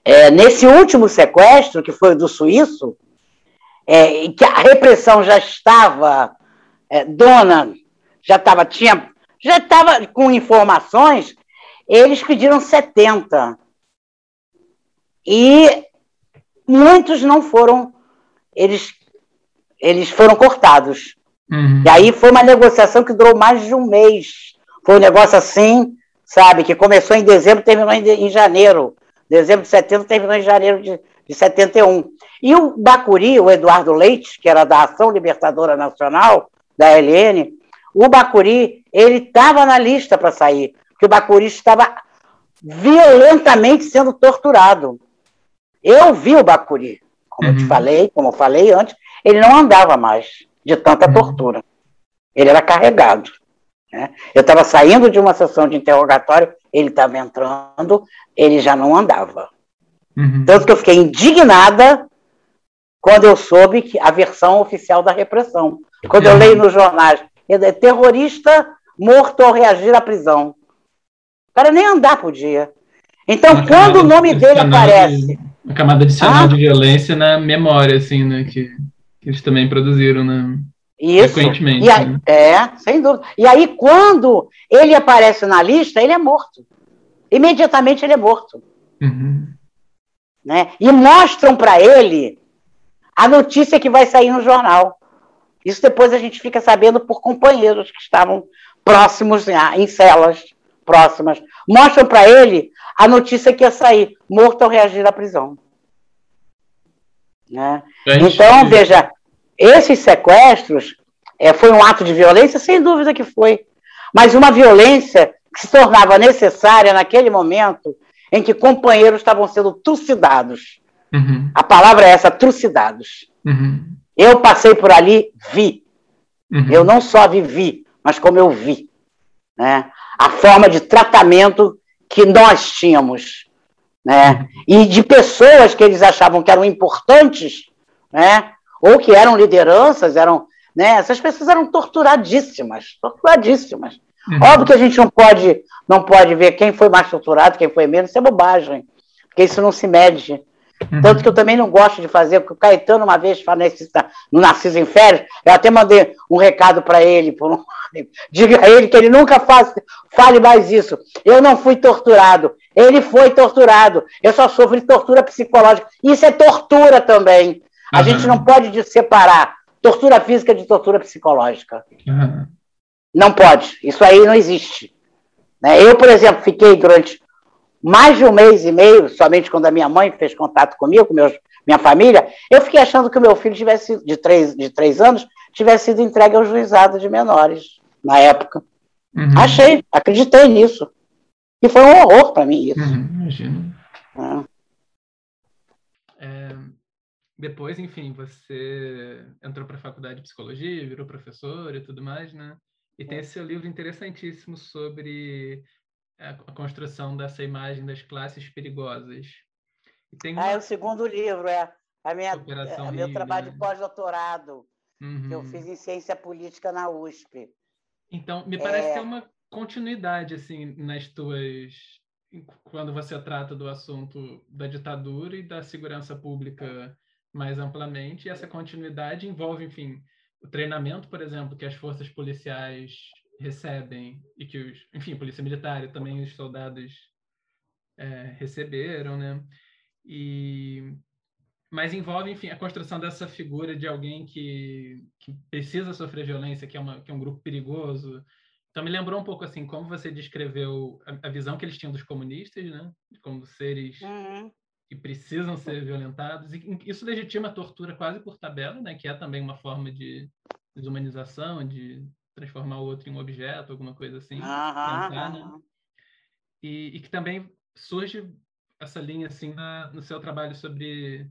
é, nesse último sequestro, que foi do suíço, é, que a repressão já estava é, dona, já estava, tinha, já estava com informações, eles pediram 70 e muitos não foram, eles, eles foram cortados. Uhum. E aí foi uma negociação que durou mais de um mês. Foi um negócio assim, sabe, que começou em dezembro e terminou em, em janeiro. Dezembro de 70 terminou em janeiro de, de 71. E o Bacuri, o Eduardo Leite, que era da Ação Libertadora Nacional, da LN, o Bacuri, ele estava na lista para sair, porque o Bacuri estava violentamente sendo torturado. Eu vi o Bacuri, como uhum. eu te uhum. falei, como eu falei antes, ele não andava mais de tanta uhum. tortura. Ele era carregado. Né? Eu estava saindo de uma sessão de interrogatório, ele estava entrando, ele já não andava. Uhum. Tanto que eu fiquei indignada quando eu soube que a versão oficial da repressão. Quando eu leio nos jornais, é terrorista morto ao reagir à prisão. O cara nem andar podia. Então, quando o nome dele aparece. Uma camada adicional ah, de violência na memória, assim, né? Que, que eles também produziram, né? Isso. Frequentemente. Aí, né? É, sem dúvida. E aí, quando ele aparece na lista, ele é morto. Imediatamente ele é morto. Uhum. Né? E mostram para ele a notícia que vai sair no jornal. Isso depois a gente fica sabendo por companheiros que estavam próximos, em celas próximas. Mostram para ele a notícia que ia sair, morto ao reagir à prisão. Né? Então, veja, esses sequestros é, foi um ato de violência? Sem dúvida que foi. Mas uma violência que se tornava necessária naquele momento em que companheiros estavam sendo trucidados. Uhum. A palavra é essa, trucidados. Uhum. Eu passei por ali, vi. Uhum. Eu não só vivi, mas como eu vi. Né? A forma de tratamento que nós tínhamos. Né? E de pessoas que eles achavam que eram importantes, né? ou que eram lideranças, eram, né? essas pessoas eram torturadíssimas, torturadíssimas. Uhum. Óbvio que a gente não pode, não pode ver quem foi mais torturado, quem foi menos, isso é bobagem, porque isso não se mede. Uhum. Tanto que eu também não gosto de fazer, porque o Caetano, uma vez, no Narciso em Férias, eu até mandei um recado para ele, por um, diga a ele que ele nunca faz, fale mais isso. Eu não fui torturado, ele foi torturado, eu só sofri tortura psicológica. Isso é tortura também. A uhum. gente não pode separar tortura física de tortura psicológica. Uhum. Não pode, isso aí não existe. Né? Eu, por exemplo, fiquei durante mais de um mês e meio, somente quando a minha mãe fez contato comigo, com meus, minha família, eu fiquei achando que o meu filho tivesse, de três, de três anos tivesse sido entregue ao juizado de menores, na época. Uhum. Achei, acreditei nisso. E foi um horror para mim isso. Uhum, imagino. É. É, depois, enfim, você entrou para a faculdade de psicologia, virou professor e tudo mais, né? E tem é. esse seu livro interessantíssimo sobre a construção dessa imagem das classes perigosas. Uma... Ah, é o segundo livro, é. A minha, é, meu trabalho né? de pós-doutorado, uhum. que eu uhum. fiz em ciência política na USP. Então, me parece é... ter uma continuidade, assim, nas tuas... Quando você trata do assunto da ditadura e da segurança pública mais amplamente, e essa continuidade envolve, enfim, o treinamento, por exemplo, que as forças policiais recebem e que os, enfim, polícia militar e também os soldados é, receberam, né? E mas envolve, enfim, a construção dessa figura de alguém que, que precisa sofrer violência, que é, uma, que é um grupo perigoso. Então me lembrou um pouco assim como você descreveu a, a visão que eles tinham dos comunistas, né? Como seres uhum. que precisam ser violentados. E isso legitima a tortura quase por tabela, né? Que é também uma forma de desumanização, de transformar o outro em um objeto, alguma coisa assim. Tentar, né? e, e, que também surge essa linha assim na, no seu trabalho sobre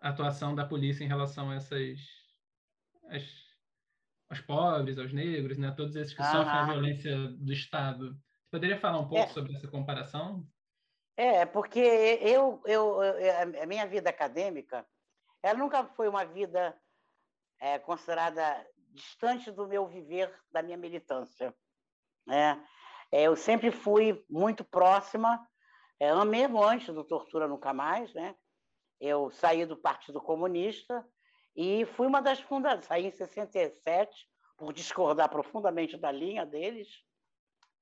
a atuação da polícia em relação a essas as, aos pobres, aos negros, né? Todos esses que sofrem a violência do Estado. Você poderia falar um pouco é. sobre essa comparação? É, porque eu, eu, eu, a minha vida acadêmica, ela nunca foi uma vida é, considerada distante do meu viver, da minha militância. Né? É, eu sempre fui muito próxima, é, mesmo antes do Tortura Nunca Mais, né? eu saí do Partido Comunista e fui uma das fundadoras, saí em 67, por discordar profundamente da linha deles,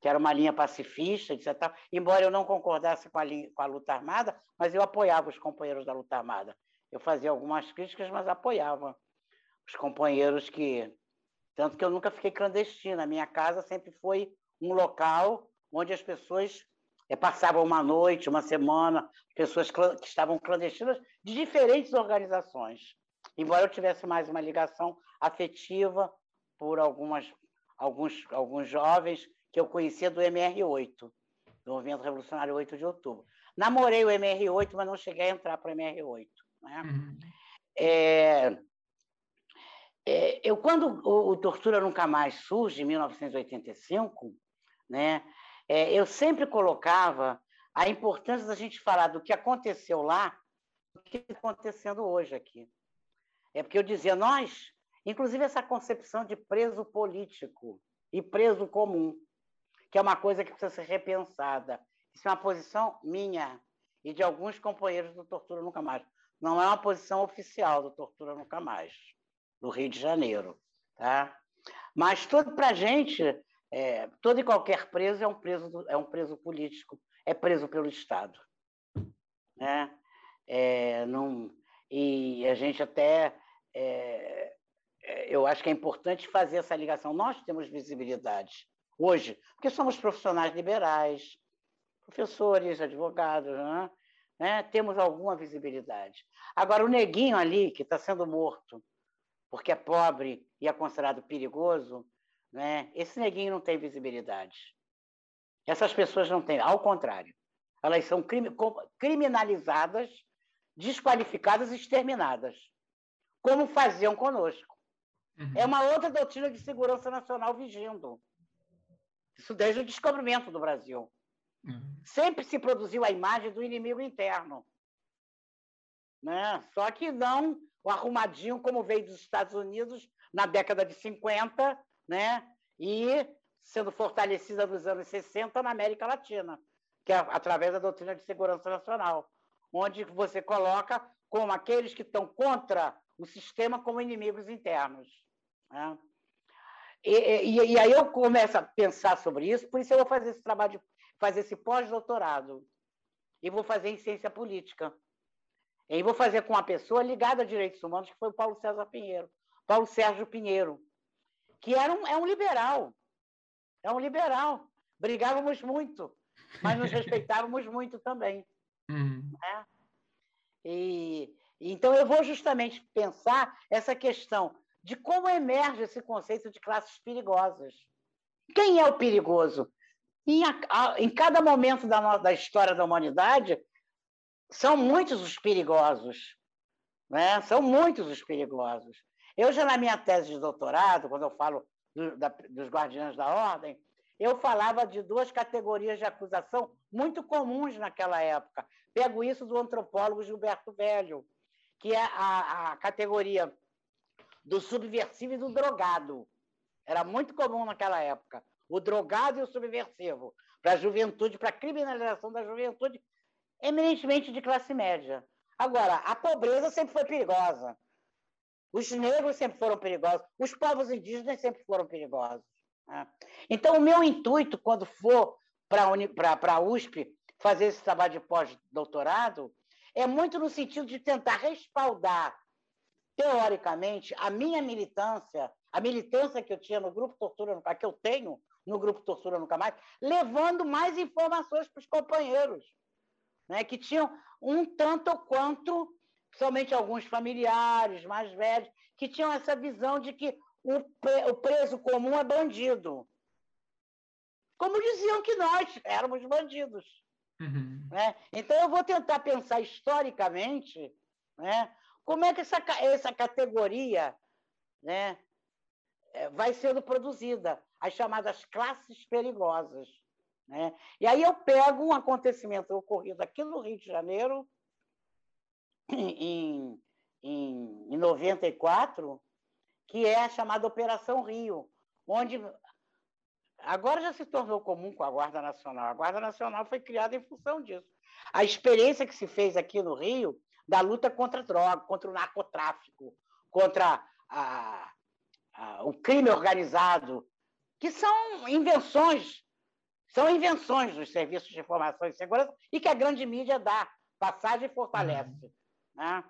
que era uma linha pacifista, etc. Embora eu não concordasse com a, linha, com a luta armada, mas eu apoiava os companheiros da luta armada. Eu fazia algumas críticas, mas apoiava os companheiros que. Tanto que eu nunca fiquei clandestina. A minha casa sempre foi um local onde as pessoas é, passavam uma noite, uma semana, pessoas que estavam clandestinas de diferentes organizações. Embora eu tivesse mais uma ligação afetiva por algumas, alguns, alguns jovens que eu conhecia do MR8, do Movimento Revolucionário 8 de Outubro. Namorei o MR8, mas não cheguei a entrar para o MR8. Né? Uhum. É, é, eu, quando o, o, Tortura Nunca Mais surge, em 1985, né, é, eu sempre colocava a importância da gente falar do que aconteceu lá, do que está acontecendo hoje aqui. É porque eu dizia, nós, inclusive essa concepção de preso político e preso comum, que é uma coisa que precisa ser repensada. Isso é uma posição minha e de alguns companheiros do Tortura Nunca Mais. Não é uma posição oficial do Tortura Nunca Mais, do Rio de Janeiro. Tá? Mas tudo para a gente, é, todo e qualquer preso é um preso, é um preso político, é preso pelo Estado. Né? É, e a gente até. É, é, eu acho que é importante fazer essa ligação. Nós temos visibilidade hoje, porque somos profissionais liberais, professores, advogados, né? né? temos alguma visibilidade. Agora, o neguinho ali, que está sendo morto porque é pobre e é considerado perigoso, né? esse neguinho não tem visibilidade. Essas pessoas não têm, ao contrário, elas são criminalizadas, desqualificadas e exterminadas, como faziam conosco. Uhum. É uma outra doutrina de segurança nacional vigindo. Isso desde o descobrimento do Brasil. Uhum. Sempre se produziu a imagem do inimigo interno. Né? Só que não o arrumadinho como veio dos Estados Unidos na década de 50, né? e sendo fortalecida nos anos 60 na América Latina, que é através da doutrina de segurança nacional, onde você coloca como aqueles que estão contra o sistema como inimigos internos. Né? E, e, e, aí eu começo a pensar sobre isso, por isso eu vou fazer esse trabalho, de, fazer esse pós-doutorado. E vou fazer em ciência política. E vou fazer com uma pessoa ligada a direitos humanos, que foi o Paulo César Pinheiro. Paulo Sérgio Pinheiro, que era um, é um liberal. É um liberal. Brigávamos muito, mas nos respeitávamos muito também. Uhum. Né? E, então, eu vou justamente pensar essa questão de como emerge esse conceito de classes perigosas. Quem é o perigoso? Em, a, em cada momento da, da história da humanidade, são muitos os perigosos. Né? São muitos os perigosos. Eu já na minha tese de doutorado, quando eu falo do, da, dos guardiães da ordem, eu falava de duas categorias de acusação muito comuns naquela época. Pego isso do antropólogo Gilberto Velho, que é a, a categoria do subversivo e do drogado. Era muito comum naquela época. O drogado e o subversivo. Para a juventude, para a criminalização da juventude, eminentemente de classe média. Agora, a pobreza sempre foi perigosa. Os negros sempre foram perigosos. Os povos indígenas sempre foram perigosos. Né? Então, o meu intuito, quando for para a USP fazer esse trabalho de pós-doutorado, é muito no sentido de tentar respaldar teoricamente, a minha militância, a militância que eu tinha no Grupo Tortura, a que eu tenho no Grupo Tortura Nunca Mais, levando mais informações para os companheiros, né, que tinham um tanto quanto, somente alguns familiares mais velhos, que tinham essa visão de que o preso comum é bandido. Como diziam que nós éramos bandidos. Uhum. Né? Então, eu vou tentar pensar historicamente né, como é que essa, essa categoria né, é, vai sendo produzida? As chamadas classes perigosas. Né? E aí eu pego um acontecimento ocorrido aqui no Rio de Janeiro, em, em, em 94, que é a chamada Operação Rio, onde agora já se tornou comum com a Guarda Nacional. A Guarda Nacional foi criada em função disso. A experiência que se fez aqui no Rio da luta contra a droga, contra o narcotráfico, contra a, a, o crime organizado, que são invenções, são invenções dos serviços de informação e segurança e que a grande mídia dá passagem e fortalece. Uhum. Né?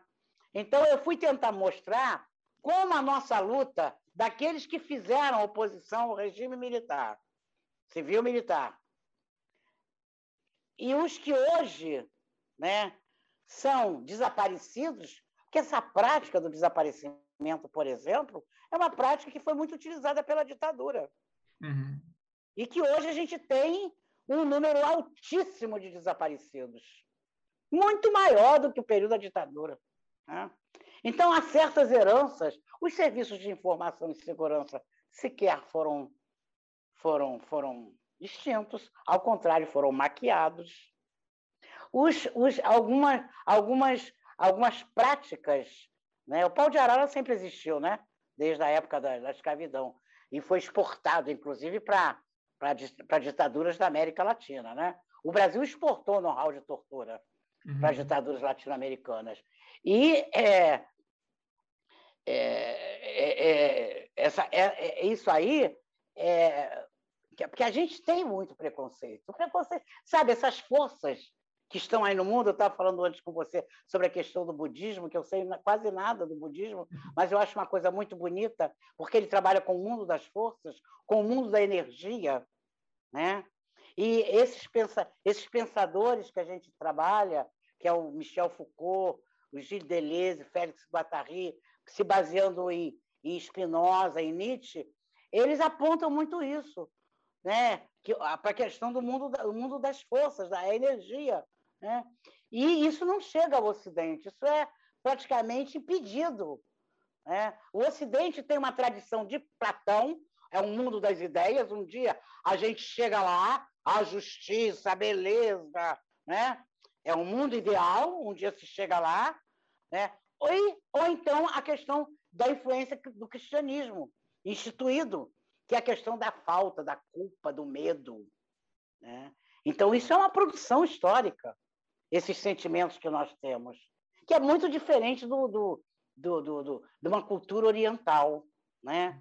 Então, eu fui tentar mostrar como a nossa luta daqueles que fizeram oposição ao regime militar, civil-militar, e os que hoje né, são desaparecidos, porque essa prática do desaparecimento, por exemplo, é uma prática que foi muito utilizada pela ditadura. Uhum. E que hoje a gente tem um número altíssimo de desaparecidos muito maior do que o período da ditadura. Né? Então, há certas heranças. Os serviços de informação e segurança sequer foram, foram, foram extintos, ao contrário, foram maquiados. Os, os, algumas, algumas, algumas práticas. Né? O pau de arara sempre existiu, né? desde a época da, da escravidão, e foi exportado, inclusive, para ditaduras da América Latina. Né? O Brasil exportou know-how de tortura uhum. para as ditaduras latino-americanas. E é, é, é, é essa, é, é, isso aí é, porque a gente tem muito preconceito. Preconceito, sabe, essas forças que estão aí no mundo, eu estava falando antes com você sobre a questão do budismo, que eu sei quase nada do budismo, mas eu acho uma coisa muito bonita, porque ele trabalha com o mundo das forças, com o mundo da energia, né? E esses, pensa, esses pensadores que a gente trabalha, que é o Michel Foucault, o Gilles Deleuze, Félix Guattari, se baseando em, em Spinoza, em Nietzsche, eles apontam muito isso, né? para a questão do mundo, do mundo das forças, da energia. Né? E isso não chega ao Ocidente, isso é praticamente impedido. Né? O Ocidente tem uma tradição de Platão, é um mundo das ideias. Um dia a gente chega lá, a justiça, a beleza, né? é um mundo ideal, um dia se chega lá. Né? Ou, ou então a questão da influência do cristianismo instituído, que é a questão da falta, da culpa, do medo. Né? Então, isso é uma produção histórica, esses sentimentos que nós temos, que é muito diferente do, do, do, do, do de uma cultura oriental. Né?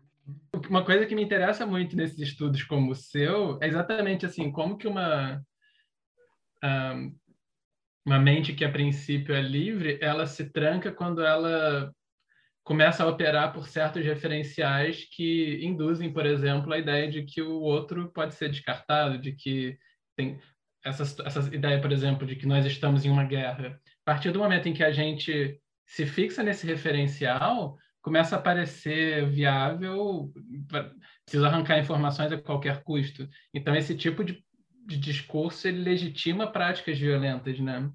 Uma coisa que me interessa muito nesses estudos como o seu é exatamente assim, como que uma, uma mente que a princípio é livre, ela se tranca quando ela começa a operar por certos referenciais que induzem, por exemplo, a ideia de que o outro pode ser descartado, de que tem essa, essa ideia, por exemplo, de que nós estamos em uma guerra. A partir do momento em que a gente se fixa nesse referencial, começa a parecer viável, precisa arrancar informações a qualquer custo. Então, esse tipo de, de discurso ele legitima práticas violentas, né?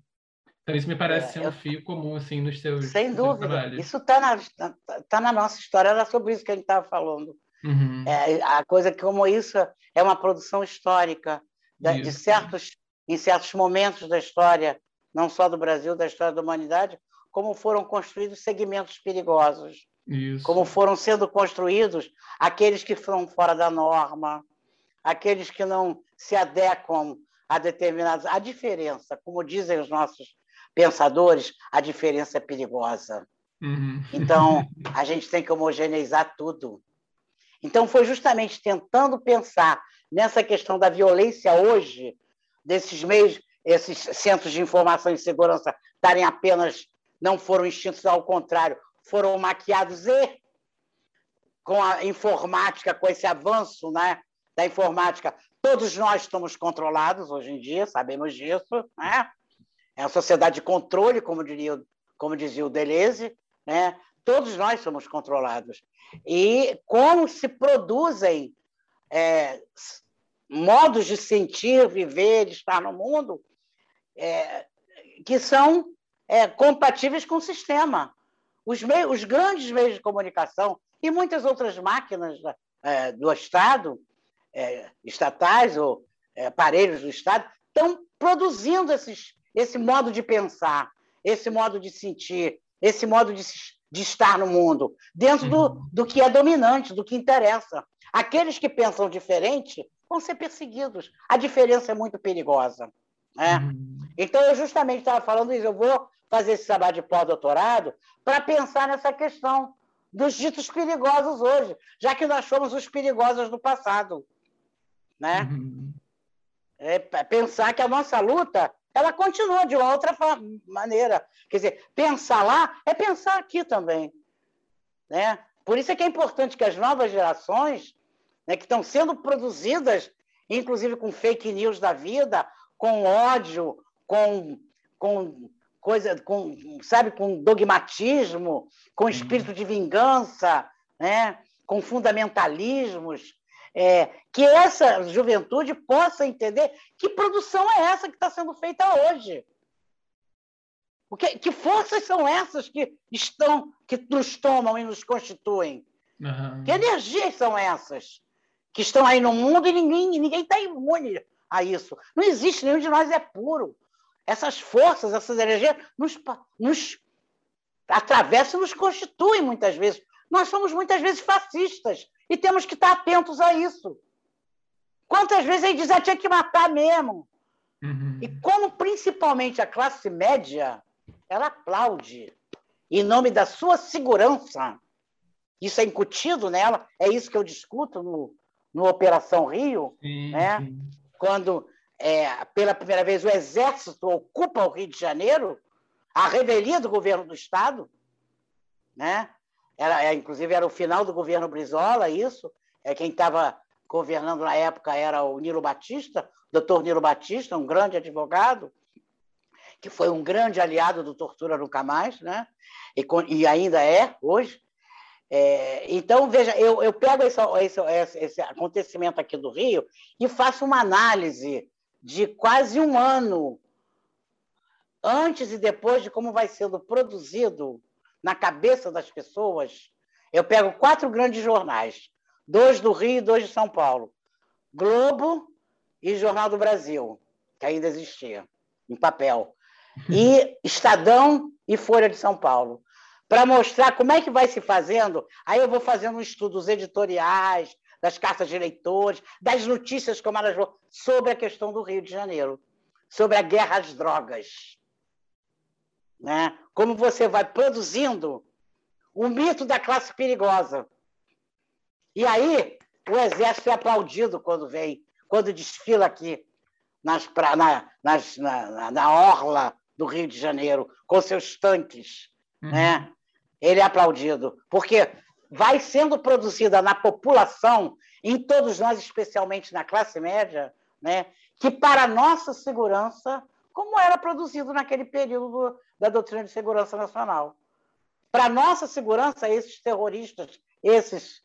Então, isso me parece é, ser um eu... fio comum assim, nos seus Sem dúvida. Trabalhos. Isso está na, tá na nossa história, era sobre isso que a gente estava falando. Uhum. É, a coisa que, como isso, é uma produção histórica de, de certos, em certos momentos da história, não só do Brasil, da história da humanidade, como foram construídos segmentos perigosos. Isso. Como foram sendo construídos aqueles que foram fora da norma, aqueles que não se adequam a determinados. A diferença, como dizem os nossos pensadores, a diferença é perigosa. Uhum. Então, a gente tem que homogeneizar tudo. Então, foi justamente tentando pensar nessa questão da violência hoje, desses meios, esses centros de informação e segurança estarem apenas, não foram extintos, ao contrário, foram maquiados e com a informática, com esse avanço né, da informática, todos nós estamos controlados hoje em dia, sabemos disso, né? É uma sociedade de controle, como, diria, como dizia o Deleuze, né? todos nós somos controlados. E como se produzem é, modos de sentir, viver, estar no mundo, é, que são é, compatíveis com o sistema. Os, meios, os grandes meios de comunicação e muitas outras máquinas é, do Estado, é, estatais ou é, aparelhos do Estado, estão produzindo esses esse modo de pensar, esse modo de sentir, esse modo de, de estar no mundo, dentro do, uhum. do que é dominante, do que interessa. Aqueles que pensam diferente vão ser perseguidos. A diferença é muito perigosa. Né? Uhum. Então, eu justamente estava falando isso, eu vou fazer esse trabalho de pós-doutorado para pensar nessa questão dos ditos perigosos hoje, já que nós fomos os perigosos do passado. Né? Uhum. É pensar que a nossa luta ela continua de uma outra maneira. Quer dizer, pensar lá é pensar aqui também. Né? Por isso é que é importante que as novas gerações, né, que estão sendo produzidas, inclusive com fake news da vida, com ódio, com, com coisa, com, sabe, com dogmatismo, com uhum. espírito de vingança, né? com fundamentalismos, é, que essa juventude possa entender que produção é essa que está sendo feita hoje. O que, que forças são essas que estão, que nos tomam e nos constituem? Uhum. Que energias são essas que estão aí no mundo e ninguém ninguém está imune a isso? Não existe nenhum de nós é puro. Essas forças, essas energias nos, nos atravessam e nos constituem muitas vezes. Nós somos muitas vezes fascistas e temos que estar atentos a isso. Quantas vezes ele diz, ah, tinha que matar mesmo. Uhum. E como principalmente a classe média, ela aplaude em nome da sua segurança. Isso é incutido nela, é isso que eu discuto no, no Operação Rio, sim, né? Sim. quando é, pela primeira vez o Exército ocupa o Rio de Janeiro, a revelia do governo do Estado, né? Era, é, inclusive era o final do governo Brizola, isso. É quem estava governando na época era o Nilo Batista, doutor Nilo Batista, um grande advogado, que foi um grande aliado do Tortura Nunca Mais, né? e, e ainda é hoje. É, então, veja, eu, eu pego esse, esse, esse acontecimento aqui do Rio e faço uma análise de quase um ano antes e depois de como vai sendo produzido na cabeça das pessoas. Eu pego quatro grandes jornais, dois do Rio e dois de São Paulo. Globo e Jornal do Brasil, que ainda existia, em papel. E Estadão e Folha de São Paulo. Para mostrar como é que vai se fazendo, aí eu vou fazendo um estudo dos editoriais, das cartas de leitores, das notícias como elas vão, sobre a questão do Rio de Janeiro, sobre a guerra às drogas. Né? Como você vai produzindo o mito da classe perigosa. E aí, o exército é aplaudido quando vem, quando desfila aqui nas, pra, na, nas, na, na, orla do Rio de Janeiro, com seus tanques. Uhum. Né? Ele é aplaudido, porque vai sendo produzida na população, em todos nós, especialmente na classe média, né? que para nossa segurança, como era produzido naquele período da doutrina de segurança nacional. Para nossa segurança, esses terroristas, esses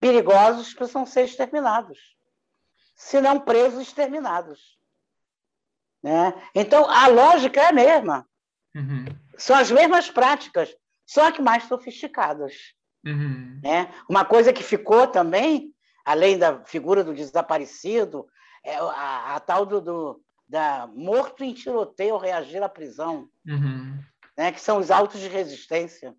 perigosos precisam ser exterminados. Se não presos, exterminados. Né? Então, a lógica é a mesma. Uhum. São as mesmas práticas, só que mais sofisticadas. Uhum. Né? Uma coisa que ficou também, além da figura do desaparecido, é a, a tal do, do, da morto em tiroteio reagir à prisão, uhum. né? que são os autos de resistência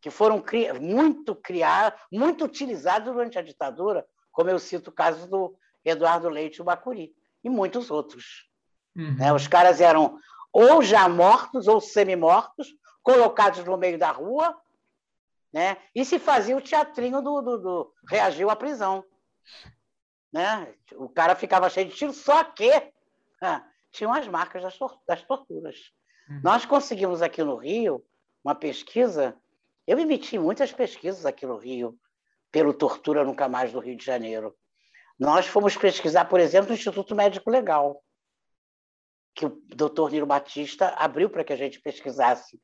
que foram cri muito criados, muito utilizados durante a ditadura, como eu cito o caso do Eduardo Leite Bacuri e muitos outros. Uhum. Né? Os caras eram ou já mortos ou semi-mortos, colocados no meio da rua, né? e se fazia o teatrinho do, do, do reagiu à prisão. Né? O cara ficava cheio de tiro, só que ah, tinham as marcas das, das torturas. Uhum. Nós conseguimos aqui no Rio uma pesquisa eu emiti muitas pesquisas aqui no Rio, pelo Tortura Nunca Mais do Rio de Janeiro. Nós fomos pesquisar, por exemplo, no Instituto Médico Legal, que o doutor Niro Batista abriu para que a gente pesquisasse.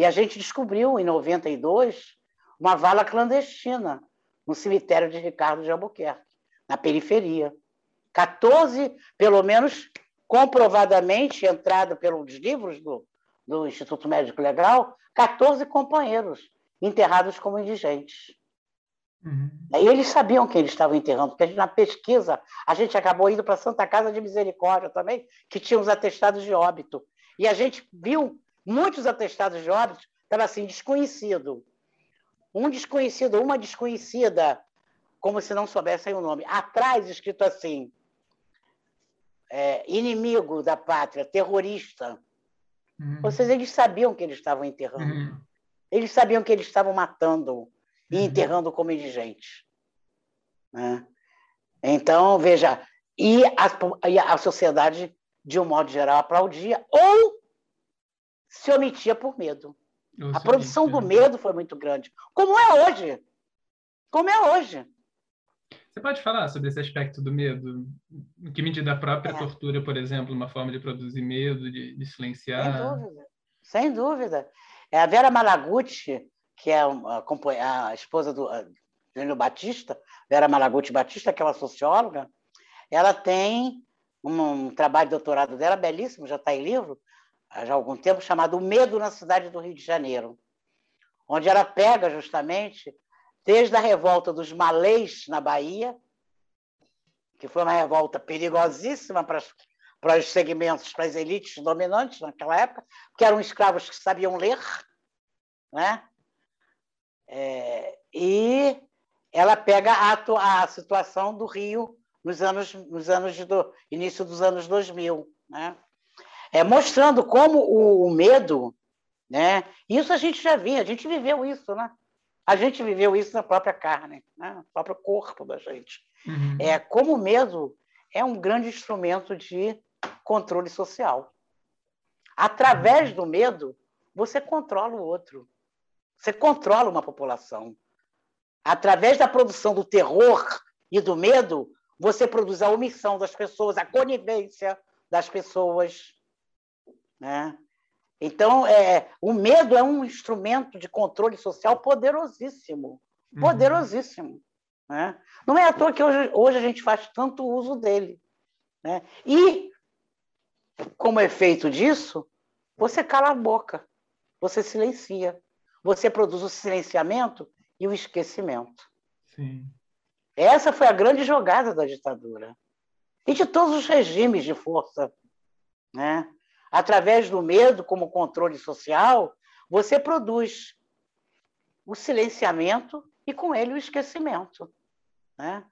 E a gente descobriu, em 92, uma vala clandestina no cemitério de Ricardo de Albuquerque, na periferia. 14, pelo menos comprovadamente, entrado pelos livros do, do Instituto Médico Legal, 14 companheiros enterrados como indigentes. Uhum. E eles sabiam que eles estavam enterrando, porque na pesquisa a gente acabou indo para a Santa Casa de Misericórdia também, que tinha os atestados de óbito. E a gente viu muitos atestados de óbito, estava assim, desconhecido. Um desconhecido, uma desconhecida, como se não soubessem o nome. Atrás, escrito assim, é, inimigo da pátria, terrorista. Uhum. Ou seja, eles sabiam que eles estavam enterrando. Uhum. Eles sabiam que eles estavam matando e uhum. enterrando como indigentes. Né? Então, veja, e a, e a sociedade, de um modo geral, aplaudia ou se omitia por medo. Eu a produção do medo foi muito grande, como é hoje. Como é hoje. Você pode falar sobre esse aspecto do medo? Em que medida a própria é. tortura, por exemplo, uma forma de produzir medo, de, de silenciar? Sem dúvida. Sem dúvida. É a Vera Malaguti, que é a, a esposa do Júnior Batista, Vera Malaguti Batista, que é uma socióloga, ela tem um, um trabalho de doutorado dela belíssimo, já está em livro, há algum tempo, chamado O Medo na Cidade do Rio de Janeiro, onde ela pega justamente desde a revolta dos malês na Bahia, que foi uma revolta perigosíssima para, para os segmentos, para as elites dominantes naquela época, que eram escravos que sabiam ler, né? É, e ela pega a, a situação do Rio nos anos, nos anos do, início dos anos 2000, né? É, mostrando como o, o, medo, né? Isso a gente já via, a gente viveu isso, né? A gente viveu isso na própria carne, né? no próprio corpo da gente. Uhum. É como o medo é um grande instrumento de controle social. Através do medo, você controla o outro. Você controla uma população. Através da produção do terror e do medo, você produz a omissão das pessoas, a conivência das pessoas. Né? Então, é, o medo é um instrumento de controle social poderosíssimo. Uhum. Poderosíssimo. Uhum. Né? Não é à toa que hoje, hoje a gente faz tanto uso dele. Né? E, como efeito disso, você cala a boca, você silencia, você produz o silenciamento e o esquecimento. Sim. Essa foi a grande jogada da ditadura. E de todos os regimes de força. Né? Através do medo, como controle social, você produz o silenciamento e, com ele, o esquecimento. Né?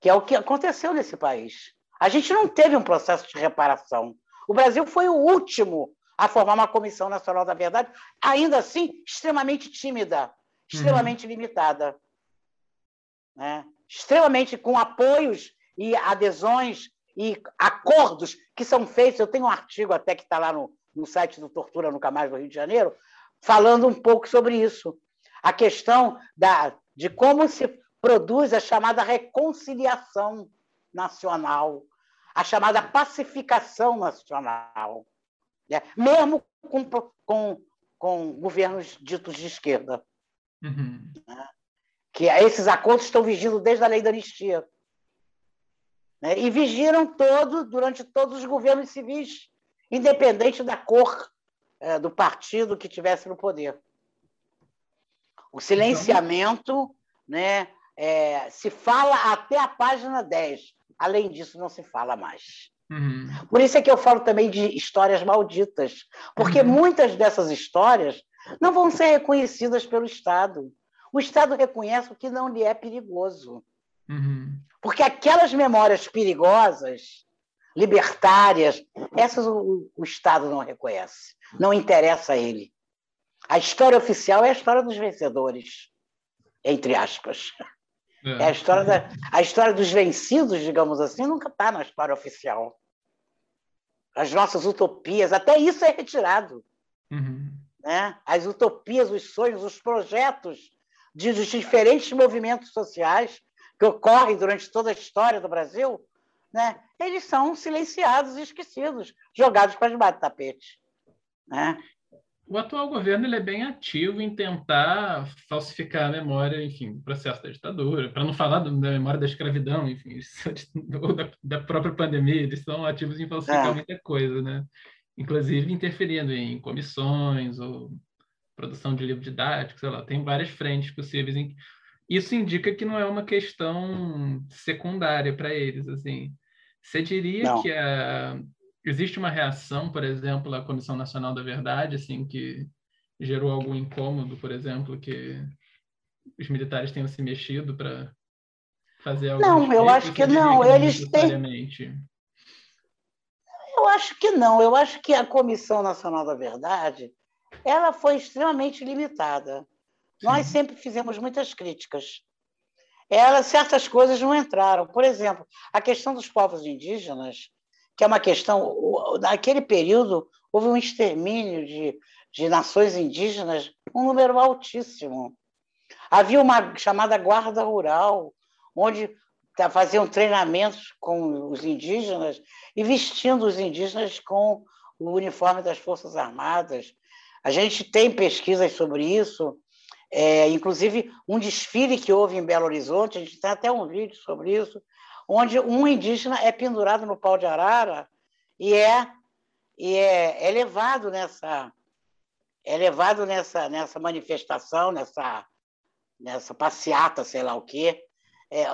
Que é o que aconteceu nesse país. A gente não teve um processo de reparação. O Brasil foi o último a formar uma Comissão Nacional da Verdade, ainda assim extremamente tímida, extremamente uhum. limitada. Né? extremamente com apoios e adesões e acordos que são feitos. Eu tenho um artigo até que está lá no, no site do Tortura no Camais do Rio de Janeiro, falando um pouco sobre isso. A questão da, de como se produz a chamada reconciliação nacional, a chamada pacificação nacional, né? mesmo com, com, com governos ditos de esquerda. Uhum. Né? que esses acordos estão vigindo desde a lei da anistia. Né? E vigiram todo, durante todos os governos civis, independente da cor é, do partido que tivesse no poder. O silenciamento né, é, se fala até a página 10. Além disso, não se fala mais. Uhum. Por isso é que eu falo também de histórias malditas, porque uhum. muitas dessas histórias não vão ser reconhecidas pelo Estado o Estado reconhece o que não lhe é perigoso. Uhum. Porque aquelas memórias perigosas, libertárias, essas o, o, Estado não reconhece, não interessa a ele. A história oficial é a história dos vencedores, entre aspas. É, é a, história da, a história dos vencidos, digamos assim, nunca está na história oficial. As nossas utopias, até isso é retirado. Uhum. Né? As utopias, os sonhos, os projetos de diferentes movimentos sociais que ocorrem durante toda a história do Brasil, né, eles são silenciados e esquecidos, jogados para debaixo do tapete. Né? O atual governo ele é bem ativo em tentar falsificar a memória, enfim, do processo da ditadura, para não falar da memória da escravidão, enfim, ou da, da, própria pandemia, eles são ativos em falsificar é. muita coisa, né? Inclusive interferindo em comissões ou produção de livro didático, sei lá, tem várias frentes possíveis. Em... Isso indica que não é uma questão secundária para eles, assim. Você diria não. que a... existe uma reação, por exemplo, à Comissão Nacional da Verdade, assim, que gerou algum incômodo, por exemplo, que os militares tenham se mexido para fazer algo? Não, eu acho que não. Eles têm. Eu acho que não. Eu acho que a Comissão Nacional da Verdade ela foi extremamente limitada. Nós sempre fizemos muitas críticas. Ela, certas coisas não entraram. Por exemplo, a questão dos povos indígenas, que é uma questão. Naquele período, houve um extermínio de, de nações indígenas, um número altíssimo. Havia uma chamada Guarda Rural, onde faziam treinamentos com os indígenas e vestindo os indígenas com o uniforme das Forças Armadas. A gente tem pesquisas sobre isso, é, inclusive um desfile que houve em Belo Horizonte, a gente tem até um vídeo sobre isso, onde um indígena é pendurado no pau de arara e é, e é, é levado nessa é levado nessa nessa manifestação, nessa nessa passeata, sei lá o quê. É,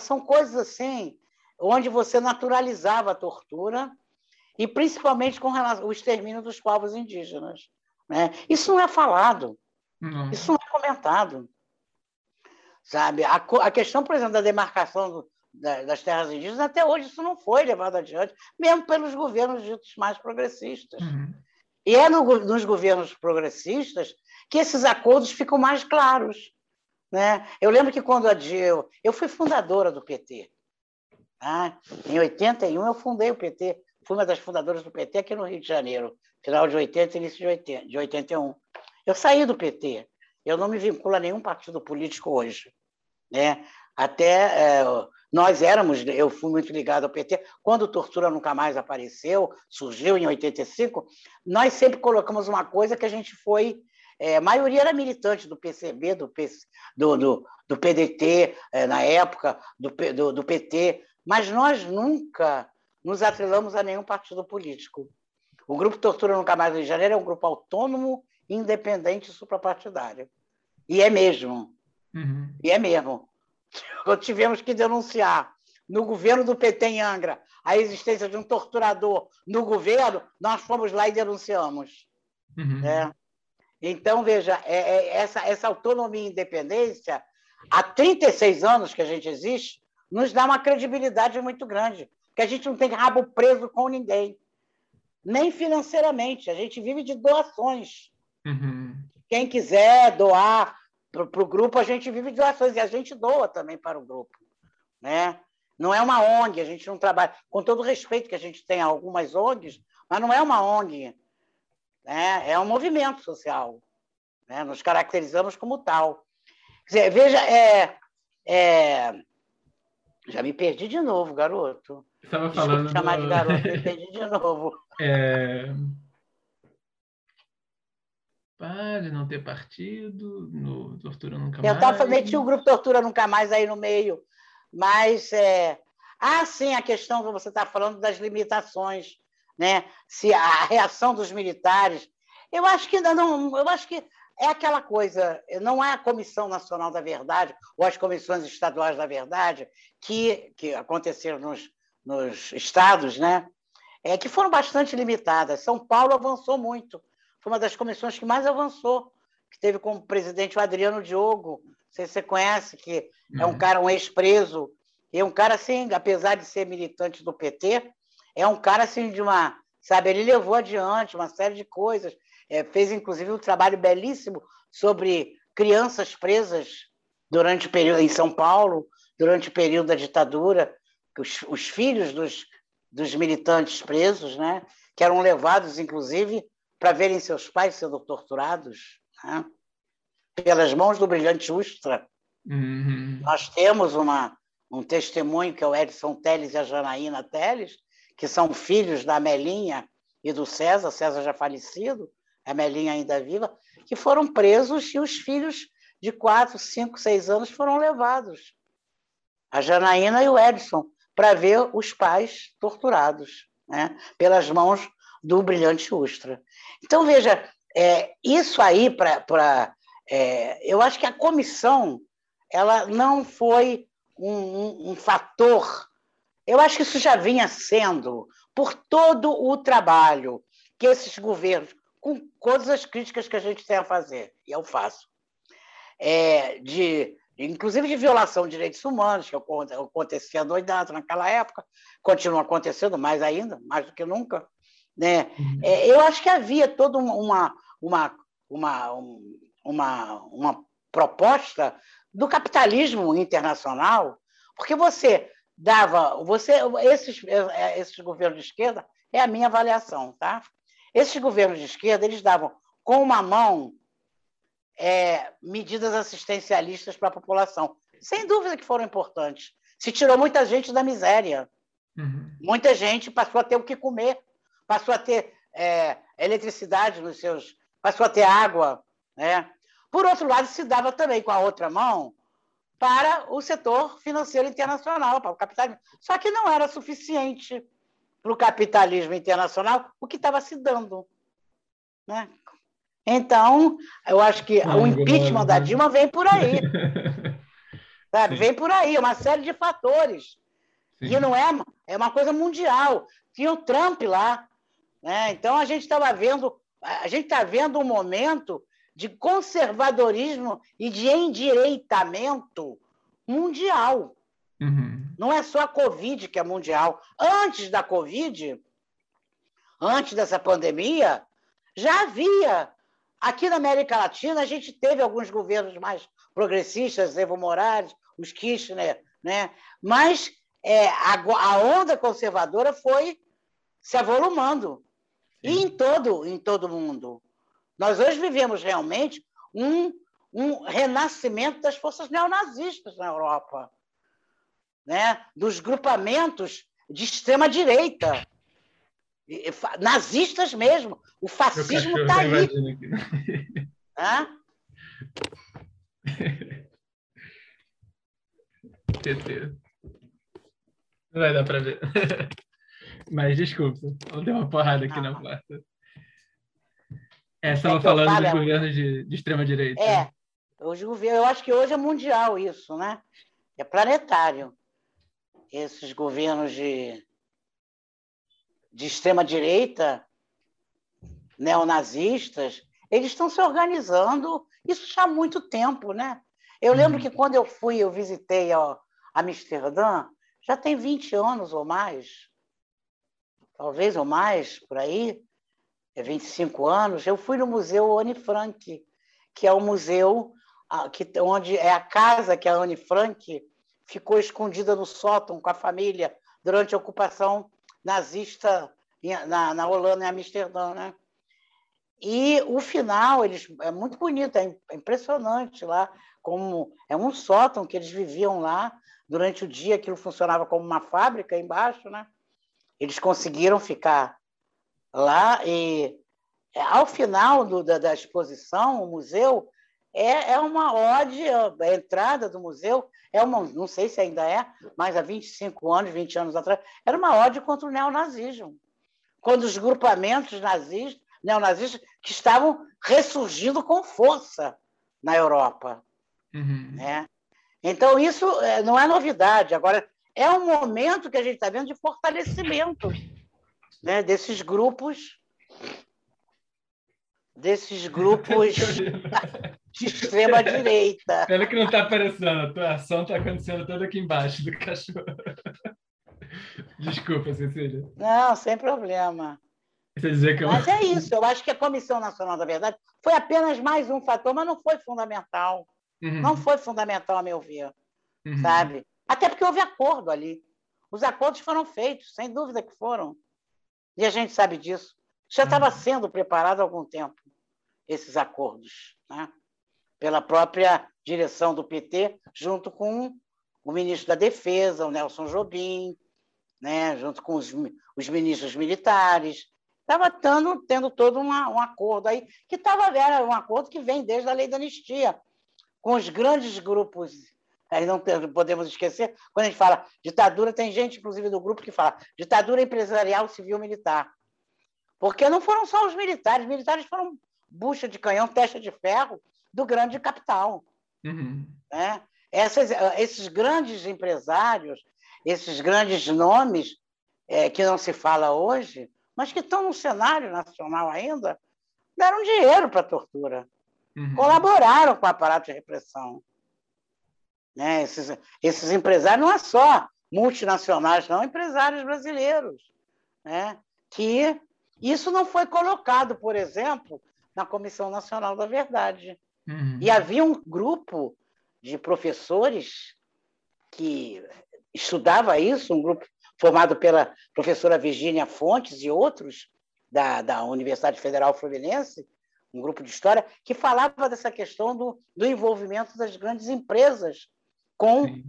são coisas assim onde você naturalizava a tortura e principalmente com relação ao extermínio dos povos indígenas. Né? Isso não é falado, não. isso não é comentado. Sabe? A, a questão, por exemplo, da demarcação do, da, das terras indígenas, até hoje isso não foi levado adiante, mesmo pelos governos ditos mais progressistas. Uhum. E é no, nos governos progressistas que esses acordos ficam mais claros. Né? Eu lembro que quando a eu, eu fui fundadora do PT. Tá? Em 81 eu fundei o PT, fui uma das fundadoras do PT aqui no Rio de Janeiro, final de 80 início de, 80, de 81. Eu saí do PT, eu não me vinculo a nenhum partido político hoje. Né? Até é, nós éramos, eu fui muito ligado ao PT, quando Tortura Nunca Mais apareceu, surgiu em 85, nós sempre colocamos uma coisa que a gente foi é, a maioria era militante do PCB, do, PC, do, do, do PDT, é, na época, do, do, do, PT, mas nós nunca nos atrelamos a nenhum partido político. O Grupo Tortura Nunca Mais Rio de Janeiro é um grupo autônomo, independente e suprapartidário. E é mesmo. Uhum. E é mesmo. Tivemos que denunciar no governo do PT em Angra a existência de um torturador no governo, nós fomos lá e denunciamos. Uhum. É. Então, veja, é, é, essa, essa autonomia e independência, há 36 anos que a gente existe, nos dá uma credibilidade muito grande, que a gente não tem rabo preso com ninguém, nem financeiramente, a gente vive de doações. Uhum. Quem quiser doar para o grupo, a gente vive de doações, e a gente doa também para o grupo. Né? Não é uma ONG, a gente não trabalha, com todo o respeito que a gente tem a algumas ONGs, mas não é uma ONG né? é um movimento social. Né? Nos caracterizamos como tal. Dizer, veja, é, é... já me perdi de novo, garoto. Estava falando. chamar do... de garoto, me perdi de novo. É... Pare não ter partido, no Tortura Nunca Mais. Eu estava meti o grupo Tortura Nunca Mais aí no meio, mas é... Ah, sim, a questão que você está falando das limitações né? se a reação dos militares. Eu acho que ainda não. Eu acho que é aquela coisa, não é a Comissão Nacional da Verdade ou as comissões estaduais da verdade que, que aconteceram nos, nos estados, né? É, que foram bastante limitadas. São Paulo avançou muito. Foi uma das comissões que mais avançou, que teve como presidente o Adriano Diogo, não sei se você conhece, que é um uhum. cara, um ex-preso, e é um cara, assim, apesar de ser militante do PT, é um cara assim de uma, sabe, ele levou adiante uma série de coisas, é, fez inclusive um trabalho belíssimo sobre crianças presas durante o período em São Paulo, durante o período da ditadura, os, os filhos dos, dos militantes presos, né, que eram levados inclusive para verem seus pais sendo torturados, né, pelas mãos do brilhante Ustra. Uhum. Nós temos uma, um testemunho que é o Edson Teles e a Janaína Teles, que são filhos da Melinha e do César, César já falecido, a Melinha ainda viva, que foram presos e os filhos de quatro, cinco, seis anos foram levados. A Janaína e o Edson, para ver os pais torturados né, pelas mãos do brilhante Ustra. Então, veja, é, isso aí, para. É, eu acho que a comissão ela não foi um, um, um fator eu acho que isso já vinha sendo por todo o trabalho que esses governos, com todas as críticas que a gente tem a fazer, e eu faço, é, de, inclusive de violação de direitos humanos, que acontecia doidado naquela época, continua acontecendo mais ainda, mais do que nunca. Né? Uhum. É, eu acho que havia toda uma, uma, uma, uma, uma proposta do capitalismo internacional, porque você dava. Você, esses, é, esses governos de esquerda, é a minha avaliação, tá? Esses governos de esquerda, eles davam com uma mão é, medidas assistencialistas para a população. Sem dúvida que foram importantes. Se tirou muita gente da miséria. Uhum. Muita gente passou a ter o que comer, passou a ter é, eletricidade nos seus. passou a ter água. Né? Por outro lado, se dava também com a outra mão para o setor financeiro internacional, para o capitalismo. Só que não era suficiente para o capitalismo internacional o que estava se dando. Né? Então, eu acho que o impeachment da Dilma vem por aí. sabe? Vem por aí, uma série de fatores. Sim. E não é, é uma coisa mundial. Tinha o Trump lá. Né? Então, a gente estava vendo, a gente está vendo um momento de conservadorismo e de endireitamento mundial. Uhum. Não é só a Covid que é mundial. Antes da Covid, antes dessa pandemia, já havia. Aqui na América Latina, a gente teve alguns governos mais progressistas, Evo Morales, os Kirchner, né? mas é, a, a, onda conservadora foi se avolumando. E em todo, em todo mundo. Nós hoje vivemos realmente um, um renascimento das forças neonazistas na Europa, né? dos grupamentos de extrema-direita, nazistas mesmo. O fascismo está aí. Hã? Não vai dar para ver. Mas desculpa, eu dei uma porrada aqui na porta. É, estava é falando dos governos de, de extrema-direita. É, governos, eu acho que hoje é mundial isso, né? É planetário. Esses governos de, de extrema-direita, neonazistas, eles estão se organizando, isso já há muito tempo, né? Eu lembro uhum. que quando eu fui, eu visitei ó, Amsterdã, já tem 20 anos ou mais, talvez ou mais, por aí, é 25 anos, eu fui no Museu Anne Frank, que é o museu que, onde é a casa que a Anne Frank ficou escondida no sótão com a família durante a ocupação nazista na, na Holanda, em Amsterdã. Né? E o final eles, é muito bonito, é, é impressionante lá, como é um sótão que eles viviam lá durante o dia, aquilo funcionava como uma fábrica embaixo, né? Eles conseguiram ficar lá e é, ao final do, da, da, exposição, o museu é, é uma ode, a entrada do museu é uma, não sei se ainda é, mas há 25 anos, 20 anos atrás, era uma ode contra o neonazismo. Quando os grupamentos nazistas, neonazistas que estavam ressurgindo com força na Europa. Uhum. Né? Então, isso é, não é novidade. Agora, é um momento que a gente está vendo de fortalecimento né, desses grupos, desses grupos de extrema direita. Pelo que não está aparecendo, a tua ação está acontecendo toda aqui embaixo do cachorro. Desculpa, Cecília. Não, sem problema. Dizer que eu... Mas é isso, eu acho que a Comissão Nacional da Verdade foi apenas mais um fator, mas não foi fundamental. Uhum. Não foi fundamental, a meu ver. Uhum. Sabe? Até porque houve acordo ali. Os acordos foram feitos, sem dúvida que foram. E a gente sabe disso. Já estava uhum. sendo preparado há algum tempo, esses acordos, né? pela própria direção do PT, junto com o ministro da Defesa, o Nelson Jobim, né? junto com os, os ministros militares. Estava tendo, tendo todo uma, um acordo aí, que estava um acordo que vem desde a lei da anistia, com os grandes grupos Aí não podemos esquecer, quando a gente fala ditadura, tem gente, inclusive, do grupo que fala ditadura empresarial, civil, militar. Porque não foram só os militares, os militares foram bucha de canhão, testa de ferro do grande capital. Uhum. Né? Essas, esses grandes empresários, esses grandes nomes é, que não se fala hoje, mas que estão no cenário nacional ainda, deram dinheiro para a tortura, uhum. colaboraram com o aparato de repressão. Né? Esses, esses empresários não é só multinacionais, não, empresários brasileiros. Né? Que isso não foi colocado, por exemplo, na Comissão Nacional da Verdade. Uhum. E havia um grupo de professores que estudava isso, um grupo formado pela professora Virgínia Fontes e outros da, da Universidade Federal Fluminense, um grupo de história, que falava dessa questão do, do envolvimento das grandes empresas com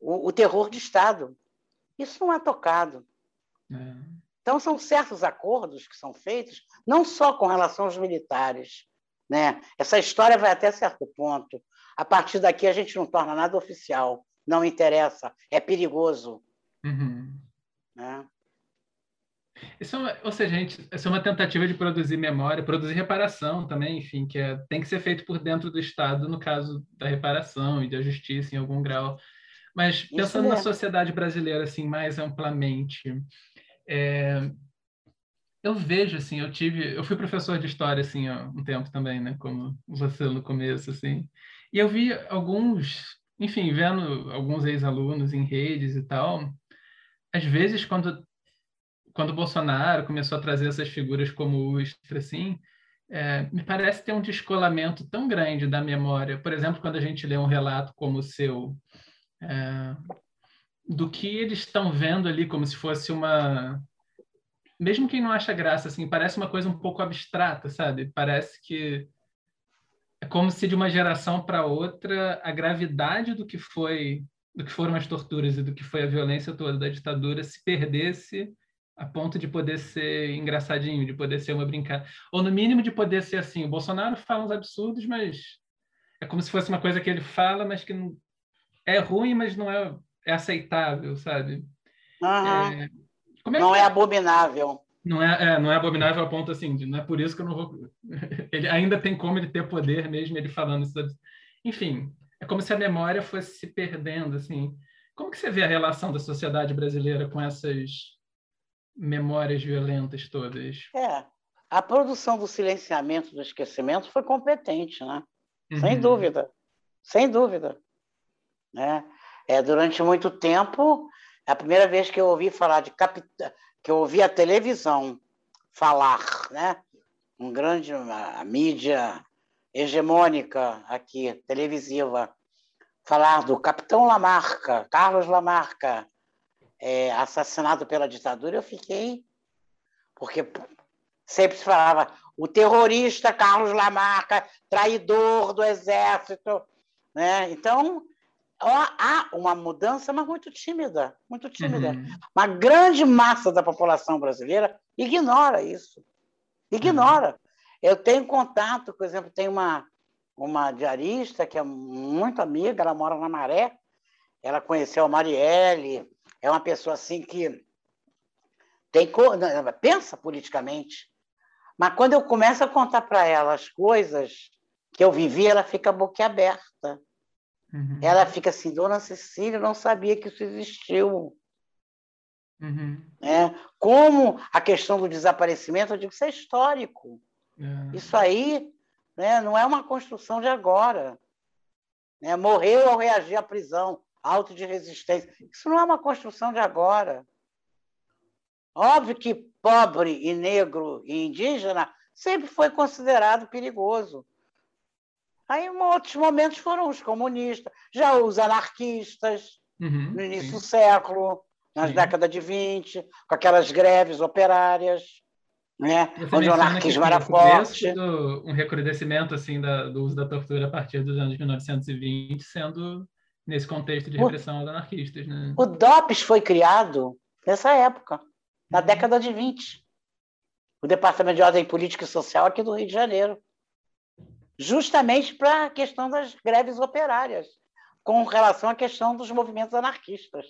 o, o, terror de Estado. Isso não é tocado. É. Então, são certos acordos que são feitos, não só com relação aos militares. Né? Essa história vai até certo ponto. A partir daqui, a gente não torna nada oficial. Não interessa. É perigoso. Uhum. Né? Isso é uma, ou seja, gente, isso é uma tentativa de produzir memória, produzir reparação também, enfim, que é, tem que ser feito por dentro do Estado, no caso da reparação e da justiça em algum grau. Mas pensando na sociedade brasileira assim mais amplamente, é, eu vejo assim, eu tive, eu fui professor de história assim há um tempo também, né, como você no começo assim, e eu vi alguns, enfim, vendo alguns ex-alunos em redes e tal, às vezes quando quando o Bolsonaro começou a trazer essas figuras como Ustra, assim, é, me parece ter um descolamento tão grande da memória. Por exemplo, quando a gente lê um relato como o seu, é, do que eles estão vendo ali como se fosse uma mesmo quem não acha graça, assim, parece uma coisa um pouco abstrata, sabe? Parece que é como se de uma geração para outra a gravidade do que foi, do que foram as torturas e do que foi a violência toda da ditadura se perdesse a ponto de poder ser engraçadinho, de poder ser uma brincadeira, ou no mínimo de poder ser assim. O Bolsonaro fala uns absurdos, mas é como se fosse uma coisa que ele fala, mas que não é ruim, mas não é, é aceitável, sabe? Uhum. É, é não é, é abominável. Não é, é, não é abominável a ponto assim, de, não é por isso que eu não vou. ele ainda tem como ele ter poder mesmo ele falando isso. Enfim, é como se a memória fosse se perdendo, assim. Como que você vê a relação da sociedade brasileira com essas memórias violentas todas? É, a produção do silenciamento do esquecimento foi competente, né? Uhum. Sem dúvida, sem dúvida. Né? É, durante muito tempo, a primeira vez que eu ouvi falar de capitão, que eu ouvi a televisão falar, né? Um grande a mídia hegemônica aqui, televisiva, falar do Capitão Lamarca, Carlos Lamarca, é, assassinado pela ditadura, eu fiquei. Porque sempre se falava o terrorista Carlos Lamarca, traidor do exército. Né? Então, há uma mudança, mas muito tímida, muito tímida. Uhum. Uma grande massa da população brasileira ignora isso. Ignora. Uhum. Eu tenho contato, por exemplo, tem uma, uma diarista que é muito amiga, ela mora na Maré, ela conheceu a Marielle, é uma pessoa assim que tem pensa politicamente, mas quando eu começo a contar para ela as coisas que eu vivi, ela fica boquiaberta. Uhum. Ela fica assim, Dona Cecília, eu não sabia que isso existiu. Uhum. É, como a questão do desaparecimento, eu digo, isso é histórico. Uhum. Isso aí né, não é uma construção de agora. Né? Morreu ao reagir à prisão auto de resistência. Isso não é uma construção de agora. Óbvio que pobre e negro e indígena sempre foi considerado perigoso. Aí, em outros momentos, foram os comunistas, já os anarquistas, uhum, no início sim. do século, nas sim. décadas de 20, com aquelas greves operárias, né? onde o anarquismo era forte. Do, um recrudescimento assim, da, do uso da tortura a partir dos anos 1920, sendo nesse contexto de repressão aos anarquistas. Né? O DOPS foi criado nessa época, na uhum. década de 20. O Departamento de Ordem Política e Social aqui do Rio de Janeiro. Justamente para a questão das greves operárias, com relação à questão dos movimentos anarquistas.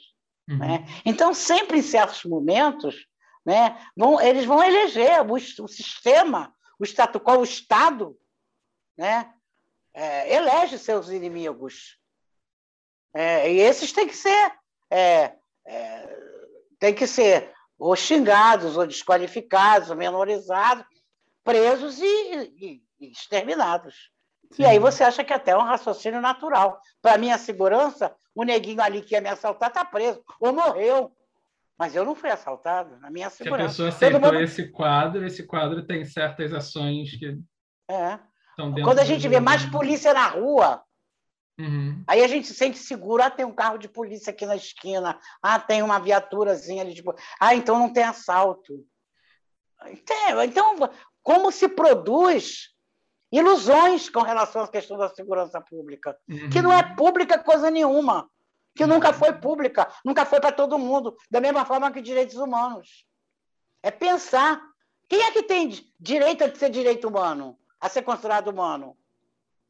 Uhum. Né? Então, sempre em certos momentos, né, vão, eles vão eleger o, o sistema, o status quo, o Estado, né, é, elege seus inimigos. É, e esses têm que ser é, é, têm que ser ou xingados, ou desqualificados, ou menorizados, presos e, e, e exterminados. Sim. E aí você acha que até é um raciocínio natural. Para minha segurança, o neguinho ali que ia me assaltar está preso, ou morreu. Mas eu não fui assaltado, na minha segurança. Se a pessoa aceitou mundo... esse quadro, esse quadro tem certas ações que. É. Quando a gente vê mais polícia na rua, Uhum. Aí a gente se sente seguro. Ah, tem um carro de polícia aqui na esquina. Ah, tem uma viaturazinha ali. Tipo... Ah, então não tem assalto. Então, como se produz ilusões com relação à questão da segurança pública, uhum. que não é pública coisa nenhuma, que uhum. nunca foi pública, nunca foi para todo mundo, da mesma forma que direitos humanos. É pensar. Quem é que tem direito a ser direito humano, a ser considerado humano?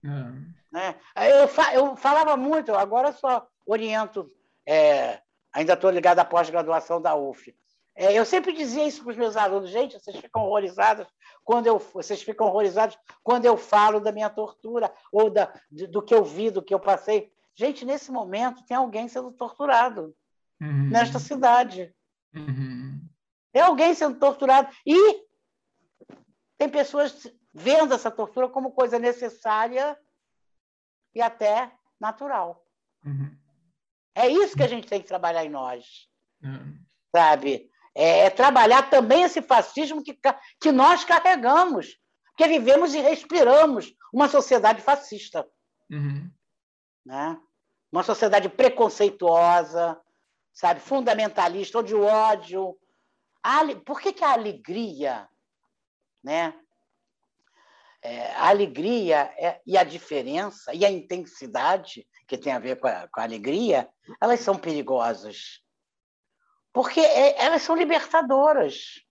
Uhum. Né? Eu, eu falava muito, agora só oriento, é, ainda estou ligado à pós-graduação da UF. É, eu sempre dizia isso para os meus alunos, gente, vocês ficam horrorizados quando eu, vocês ficam horrorizados quando eu falo da minha tortura ou da, do que eu vi, do que eu passei. Gente, nesse momento tem alguém sendo torturado uhum. nesta cidade. Uhum. Tem alguém sendo torturado e tem pessoas vendo essa tortura como coisa necessária e até natural. Uhum. É isso que a gente tem que trabalhar em nós. Uhum. Sabe? É, é, trabalhar também esse fascismo que, que nós carregamos, porque vivemos e respiramos uma sociedade fascista. Uhum. Né? Uma sociedade preconceituosa, sabe, fundamentalista, onde o ódio. A, por que, que a alegria, né? É, a alegria é, e a diferença e a intensidade que tem a ver com a, com a alegria, elas são perigosas porque é, elas são libertadoras.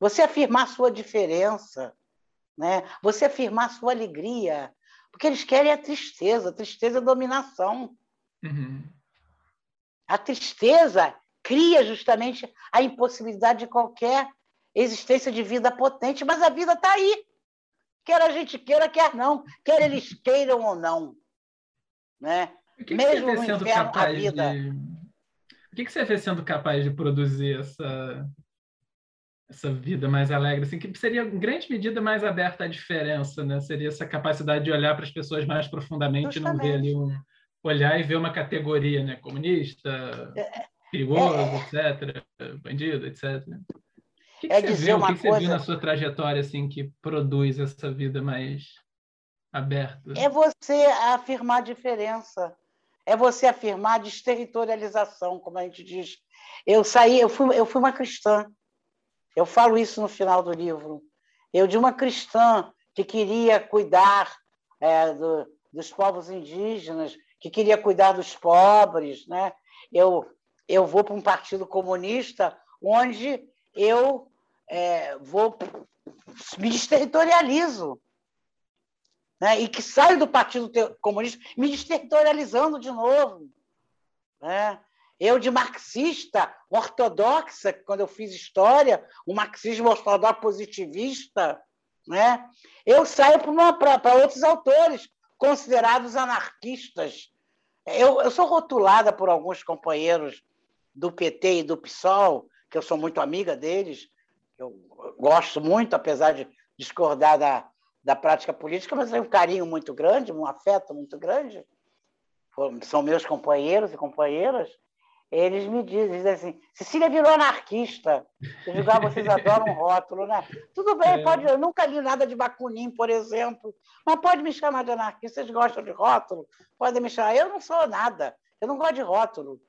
Você afirmar sua diferença, né? você afirmar sua alegria, porque eles querem a tristeza, a tristeza é dominação. Uhum. A tristeza cria justamente a impossibilidade de qualquer existência de vida potente, mas a vida está aí. Quer a gente queira, quer não, quer eles queiram ou não. Né? Que Mesmo que no inverno, a vida. De o que, que você vê sendo capaz de produzir essa, essa vida mais alegre, assim, que seria em grande medida mais aberta à diferença, né? Seria essa capacidade de olhar para as pessoas mais profundamente, e não ver ali um olhar e ver uma categoria, né? Comunista, é, é, perigoso, é, etc., bandido, etc. O que, que é você vê? O que, que você viu na sua trajetória assim que produz essa vida mais aberta? É você afirmar a diferença é você afirmar a desterritorialização, como a gente diz. Eu saí, eu fui, eu fui uma cristã. Eu falo isso no final do livro. Eu de uma cristã que queria cuidar é, do, dos povos indígenas, que queria cuidar dos pobres, né? Eu eu vou para um partido comunista onde eu é, vou me desterritorializo né, e que saio do Partido Comunista me desterritorializando de novo. Né? Eu, de marxista ortodoxa, quando eu fiz história, o marxismo ortodoxo positivista, né? eu saio para outros autores considerados anarquistas. Eu, eu sou rotulada por alguns companheiros do PT e do PSOL, que eu sou muito amiga deles, eu gosto muito, apesar de discordar da, da prática política, mas tem um carinho muito grande, um afeto muito grande. São meus companheiros e companheiras. Eles me dizem, dizem assim: Cecília virou anarquista. Eu digo, ah, vocês adoram rótulo, né? Tudo bem, é. pode. Eu nunca li nada de Bakunin, por exemplo, mas pode me chamar de anarquista. Vocês gostam de rótulo? Podem me chamar. Eu não sou nada. Eu não gosto de rótulo.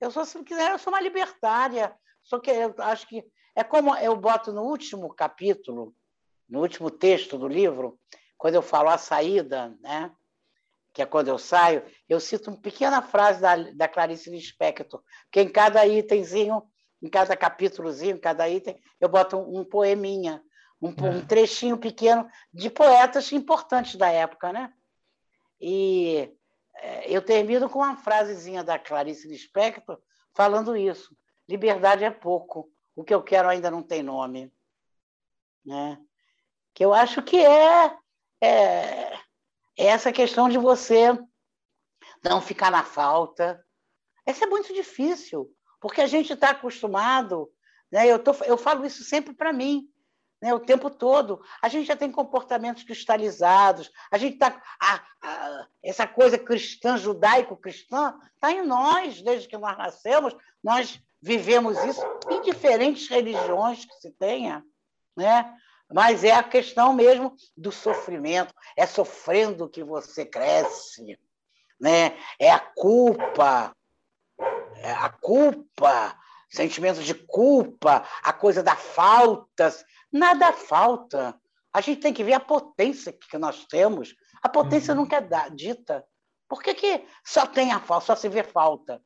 Eu sou, se quiser, eu sou uma libertária. Só que eu acho que é como eu boto no último capítulo no último texto do livro, quando eu falo a saída, né? que é quando eu saio, eu cito uma pequena frase da, da Clarice Lispector, que em cada itemzinho, em cada capítulozinho, em cada item, eu boto um, um poeminha, um, é. um, trechinho pequeno de poetas importantes da época. Né? E é, eu termino com uma frasezinha da Clarice Lispector falando isso. Liberdade é pouco, o que eu quero ainda não tem nome. Né? que eu acho que é, é, é essa questão de você não ficar na falta. Essa é muito difícil, porque a gente está acostumado, né? eu, tô, eu falo isso sempre para mim, né? o tempo todo. A gente já tem comportamentos cristalizados, a gente está. essa coisa cristã, judaico-cristã, está em nós, desde que nós nascemos, nós vivemos isso em diferentes religiões que se tenha. Né? mas é a questão mesmo do sofrimento. É sofrendo que você cresce, né? É a culpa, é a culpa, sentimento de culpa, a coisa da falta. Nada falta. A gente tem que ver a potência que nós temos. A potência uhum. nunca é dita. Por que, que só tem a falta, só se vê falta?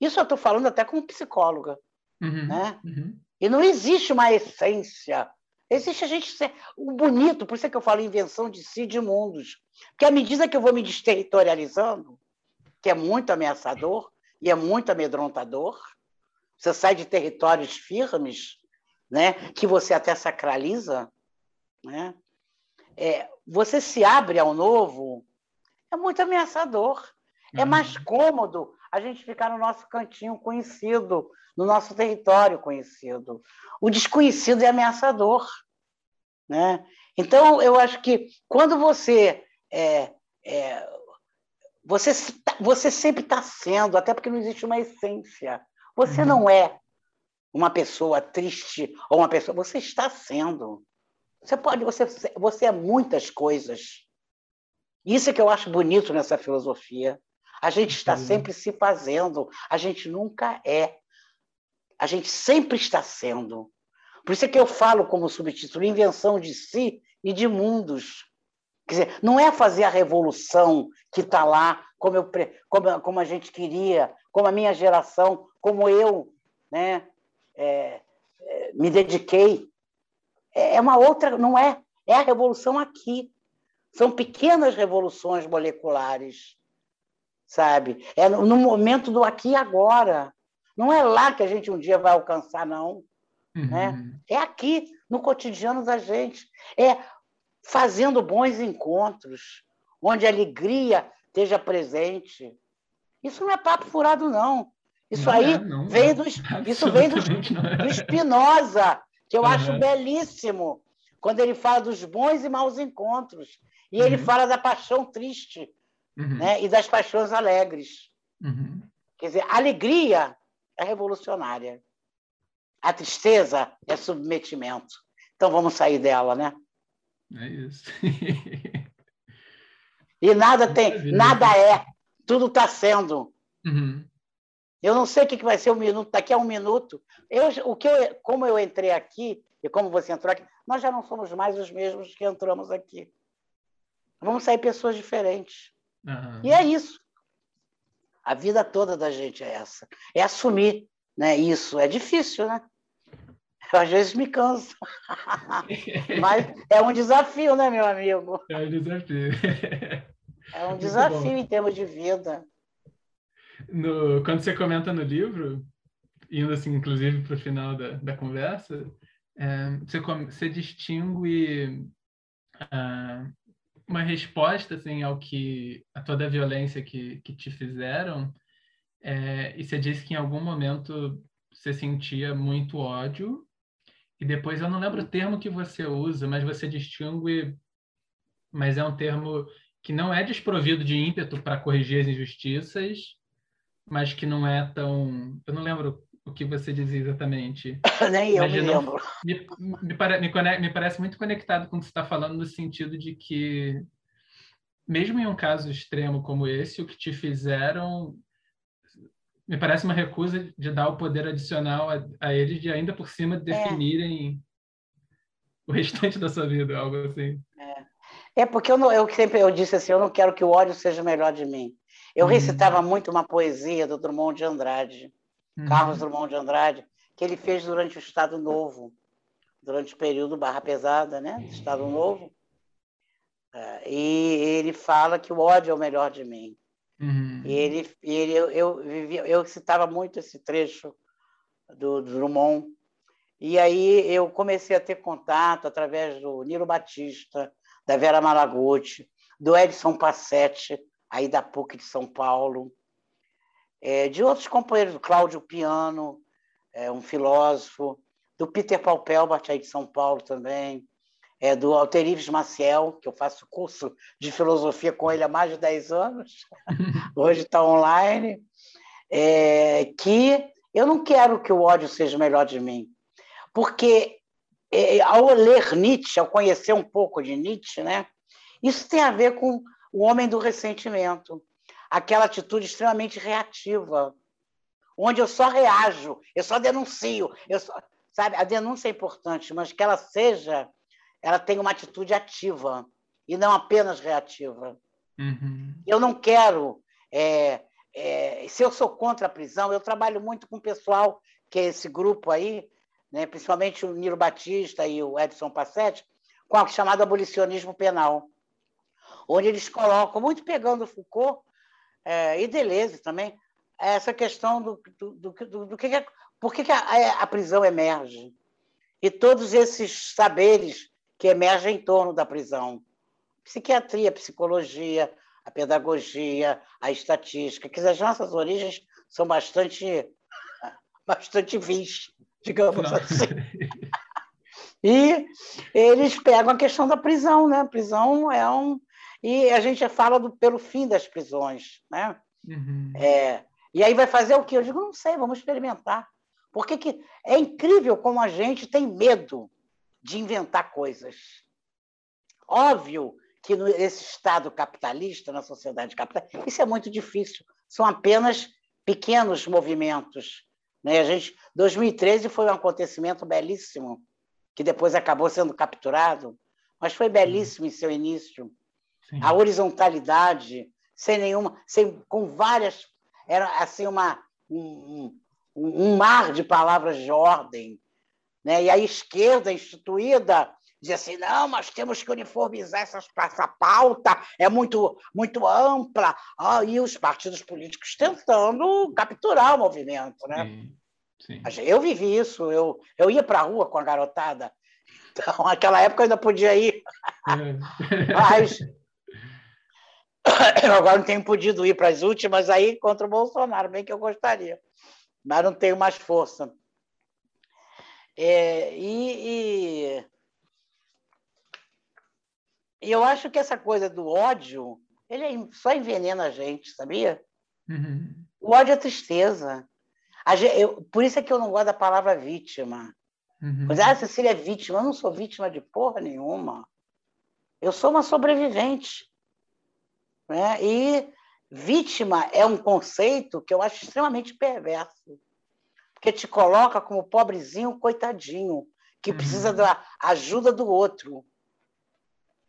Isso eu estou falando até como psicóloga. Uhum. Né? Uhum. E não existe uma essência Existe a gente ser o bonito, por isso é que eu falo invenção de si de mundos. Porque à medida que eu vou me desterritorializando, que é muito ameaçador e é muito amedrontador, você sai de territórios firmes, né, que você até sacraliza, né? É, você se abre ao novo, é muito ameaçador. É mais uhum. cômodo a gente ficar no nosso cantinho conhecido, no nosso território conhecido. O desconhecido é ameaçador. Né? Então, eu acho que quando você. É, é, você, você sempre está sendo, até porque não existe uma essência. Você uhum. não é uma pessoa triste ou uma pessoa. Você está sendo. Você pode, você, você é muitas coisas. Isso é que eu acho bonito nessa filosofia. A gente está uhum. sempre se fazendo, a gente nunca é. A gente sempre está sendo. Por isso é que eu falo como subtítulo invenção de si e de mundos. Quer dizer, não é fazer a revolução que está lá, como, eu, como, como a gente queria, como a minha geração, como eu né, é, é, me dediquei. É, é uma outra, não é? É a revolução aqui. São pequenas revoluções moleculares, sabe? É no momento do aqui e agora. Não é lá que a gente um dia vai alcançar, não. Né? Uhum. Né? É aqui, no cotidiano da gente. É fazendo bons encontros, onde a alegria esteja presente. Isso não é papo furado, não. Isso não aí é, não, vem do, isso vem do, é. do Spinoza, que eu uhum. acho belíssimo, quando ele fala dos bons e maus encontros. E uhum. ele fala da paixão triste uhum. né? e das paixões alegres. Uhum. Quer dizer, a alegria é revolucionária. A tristeza é submetimento. Então vamos sair dela, né? É isso. e nada tem, nada é, tudo está sendo. Uhum. Eu não sei o que vai ser um minuto, daqui a um minuto. Eu, o que eu, como eu entrei aqui e como você entrou aqui, nós já não somos mais os mesmos que entramos aqui. Vamos sair pessoas diferentes. Uhum. E é isso. A vida toda da gente é essa. É assumir né, isso. É difícil, né? Eu, às vezes me canso. Mas é um desafio, né, meu amigo? É um desafio. É um desafio em termos de vida. No, quando você comenta no livro, indo assim, inclusive para o final da, da conversa, é, você, você distingue uh, uma resposta assim, ao que a toda a violência que, que te fizeram, é, e você disse que em algum momento você sentia muito ódio, e depois eu não lembro o termo que você usa, mas você distingue, mas é um termo que não é desprovido de ímpeto para corrigir as injustiças, mas que não é tão. Eu não lembro o que você dizia exatamente. Nem eu me lembro. Me, me, pare... me, me, parece muito conectado com o que você está falando, no sentido de que, mesmo em um caso extremo como esse, o que te fizeram. Me parece uma recusa de dar o poder adicional a, a eles, de ainda por cima é. definirem é. o restante da sua vida, algo assim. É, é porque eu, não, eu sempre eu disse assim: eu não quero que o ódio seja melhor de mim. Eu uhum. recitava muito uma poesia do Drummond de Andrade, uhum. Carlos Drummond de Andrade, que ele fez durante o Estado Novo, durante o período Barra Pesada, né? Do Estado Novo. Uh, e ele fala que o ódio é o melhor de mim. Uhum. E ele, ele eu, eu, eu citava muito esse trecho do, do Drummond. E aí eu comecei a ter contato através do Nilo Batista, da Vera Malaguti, do Edson Passetti, aí da PUC de São Paulo, é, de outros companheiros, do Cláudio Piano, é, um filósofo, do Peter Paupelbart, aí de São Paulo também, é, do Alterives Maciel, que eu faço curso de filosofia com ele há mais de 10 anos, hoje está online, é, que eu não quero que o ódio seja melhor de mim, porque é, ao ler Nietzsche, ao conhecer um pouco de Nietzsche, né, isso tem a ver com o homem do ressentimento, aquela atitude extremamente reativa, onde eu só reajo, eu só denuncio, eu só, sabe? A denúncia é importante, mas que ela seja, ela tenha uma atitude ativa e não apenas reativa. Uhum. Eu não quero. É, é, se eu sou contra a prisão, eu trabalho muito com o pessoal que é esse grupo aí, né, principalmente o Niro Batista e o Edson Passetti, com o chamado abolicionismo penal onde eles colocam, muito pegando Foucault é, e Deleuze também, essa questão do, do, do, do, do que, é, por que, que a, a prisão emerge e todos esses saberes que emergem em torno da prisão. Psiquiatria, psicologia, a pedagogia, a estatística, que as nossas origens são bastante, bastante vis, digamos Não. assim. E eles pegam a questão da prisão, né? A prisão é um. E a gente fala do, pelo fim das prisões, né? Uhum. É, e aí vai fazer o quê? Eu digo, não sei, vamos experimentar. Porque que é incrível como a gente tem medo de inventar coisas. Óbvio que nesse Estado capitalista, na sociedade capitalista, isso é muito difícil. São apenas pequenos movimentos. Né? A gente, 2013 foi um acontecimento belíssimo, que depois acabou sendo capturado, mas foi belíssimo em seu início. Sim. A horizontalidade, sem nenhuma, sem, com várias, era assim uma um, um, um mar de palavras de ordem, né? E a esquerda instituída dizia assim, não, mas temos que uniformizar essas, essa pauta, é muito, muito ampla. Ah, e os partidos políticos tentando capturar o movimento. Né? Sim, sim. Eu vivi isso, eu, eu ia para a rua com a garotada. Então, naquela época eu ainda podia ir. É. mas agora não tenho podido ir para as últimas aí contra o Bolsonaro, bem que eu gostaria. Mas não tenho mais força. É, e, e, e, eu acho que essa coisa do ódio, ele só envenena a gente, sabia? Uhum. O ódio é tristeza. Gente, eu, por isso é que eu não gosto da palavra vítima. Uhum. Pois, ah, Cecília é vítima. Eu não sou vítima de porra nenhuma. Eu sou uma sobrevivente. Né? E vítima é um conceito que eu acho extremamente perverso porque te coloca como pobrezinho, coitadinho, que precisa uhum. da ajuda do outro.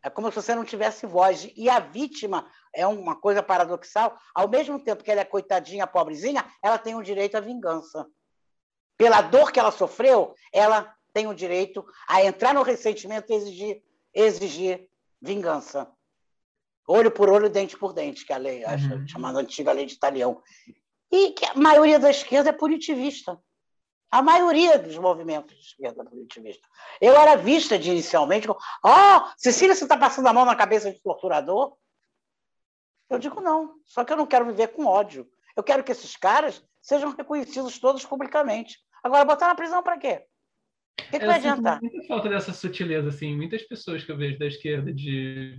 É como se você não tivesse voz. E a vítima é uma coisa paradoxal. Ao mesmo tempo que ela é coitadinha, pobrezinha, ela tem o direito à vingança. Pela dor que ela sofreu, ela tem o direito a entrar no ressentimento e exigir, exigir vingança. Olho por olho, dente por dente, que é a lei, uhum. chamada antiga lei de Italião e que a maioria da esquerda é punitivista. A maioria dos movimentos de esquerda é punitivista. Eu era vista de inicialmente como, oh, Cecília, você está passando a mão na cabeça de torturador? Eu digo não, só que eu não quero viver com ódio. Eu quero que esses caras sejam reconhecidos todos publicamente. Agora, botar na prisão para quê? O que, que vai adiantar? Muita falta dessa sutileza, assim. Muitas pessoas que eu vejo da esquerda de,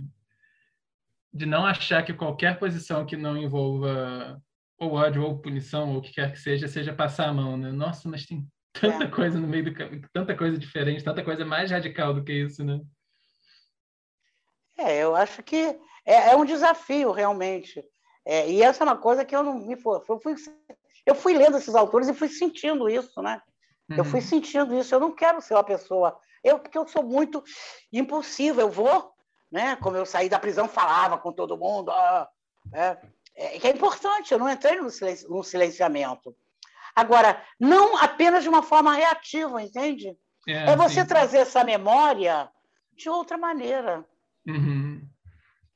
de não achar que qualquer posição que não envolva ou ódio, ou punição, ou o que quer que seja, seja passar a mão, né? Nossa, mas tem tanta é. coisa no meio do caminho, tanta coisa diferente, tanta coisa mais radical do que isso, né? É, eu acho que é, é um desafio, realmente. É, e essa é uma coisa que eu não me for, eu fui, eu fui lendo esses autores e fui sentindo isso, né? Uhum. Eu fui uhum. sentindo isso. Eu não quero ser uma pessoa, eu porque eu sou muito impulsivo. Eu vou, né? Como eu saí da prisão, falava com todo mundo. Ah, é, é, que é importante, eu não entrei no, silenci no silenciamento. Agora, não apenas de uma forma reativa, entende? É, é você sim. trazer essa memória de outra maneira. Uhum.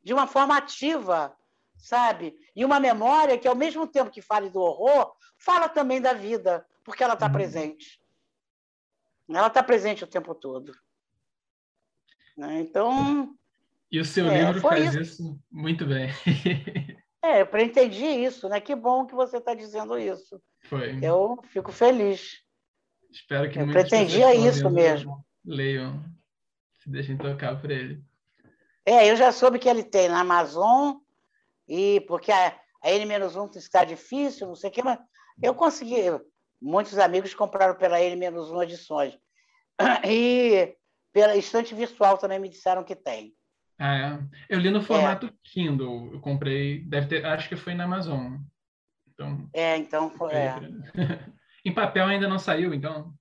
De uma forma ativa, sabe? E uma memória que, ao mesmo tempo que fale do horror, fala também da vida, porque ela está uhum. presente. Ela está presente o tempo todo. Né? Então. E o seu é, livro faz isso. isso muito bem. É, eu entendi isso, né? Que bom que você está dizendo isso. Foi. Eu fico feliz. Espero que eu pretendia isso mesmo. Leiam, se deixem tocar por ele. É, eu já soube que ele tem na Amazon, e porque a, a N-1 está difícil, não sei o quê, mas eu consegui. Muitos amigos compraram pela N-1 edições. E pela estante virtual também me disseram que tem. É. Eu li no formato é. Kindle. Eu comprei, deve ter, acho que foi na Amazon. Então, é, então foi. É. em papel ainda não saiu, então?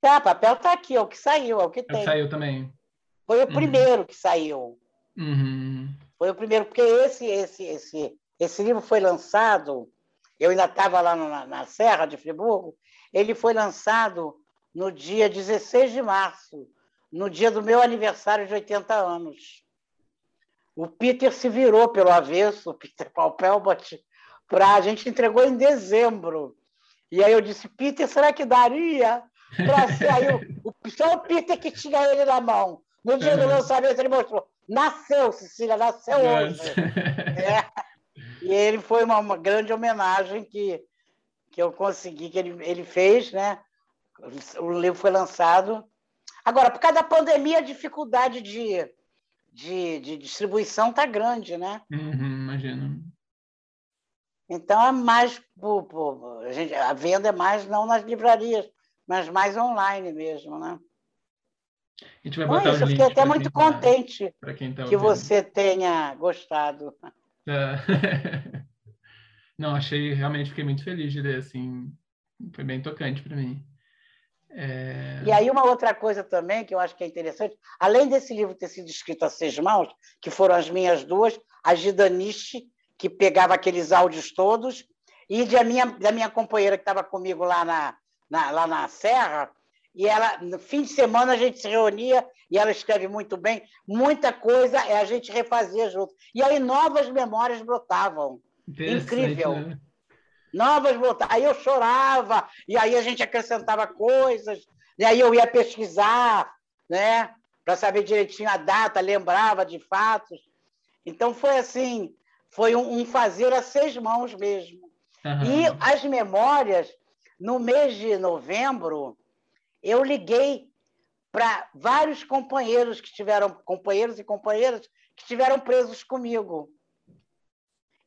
Tá, papel tá aqui, é o que saiu, é o que tem. Saiu também. Foi o uhum. primeiro que saiu. Uhum. Foi o primeiro, porque esse, esse, esse, esse livro foi lançado, eu ainda estava lá na, na Serra de Friburgo, ele foi lançado no dia 16 de março, no dia do meu aniversário de 80 anos. O Peter se virou pelo avesso, o Peter Paul Pelbot, para a gente entregou em dezembro. E aí eu disse, Peter, será que daria para ser aí o, o, só o Peter que tinha ele na mão. No dia do lançamento ele mostrou, nasceu, Cecília, nasceu hoje. É. E ele foi uma, uma, grande homenagem que, que eu consegui, que ele, ele fez, né? O livro foi lançado. Agora, por causa da pandemia, a dificuldade de, de, de distribuição está grande, né? Uhum, imagino. Então é mais a, gente, a venda é mais não nas livrarias, mas mais online mesmo, né? A gente vai botar isso, eu fiquei até muito tá, contente tá que você tenha gostado. É. Não, achei, realmente fiquei muito feliz de ler, assim, foi bem tocante para mim. É... E aí uma outra coisa também que eu acho que é interessante, além desse livro ter sido escrito a seis mãos, que foram as minhas duas, a Gidaniche, que pegava aqueles áudios todos, e de a minha, da minha companheira que estava comigo lá na, na, lá na Serra, e ela, no fim de semana, a gente se reunia, e ela escreve muito bem, muita coisa é a gente refazia junto. E aí novas memórias brotavam. Incrível. Né? Novas brotavam. Aí eu chorava, e aí a gente acrescentava coisas, e aí eu ia pesquisar, né? para saber direitinho a data, lembrava de fatos. Então foi assim, foi um, um fazer a seis mãos mesmo. Uhum. E as memórias, no mês de novembro, eu liguei para vários companheiros que tiveram companheiros e companheiras que estiveram presos comigo.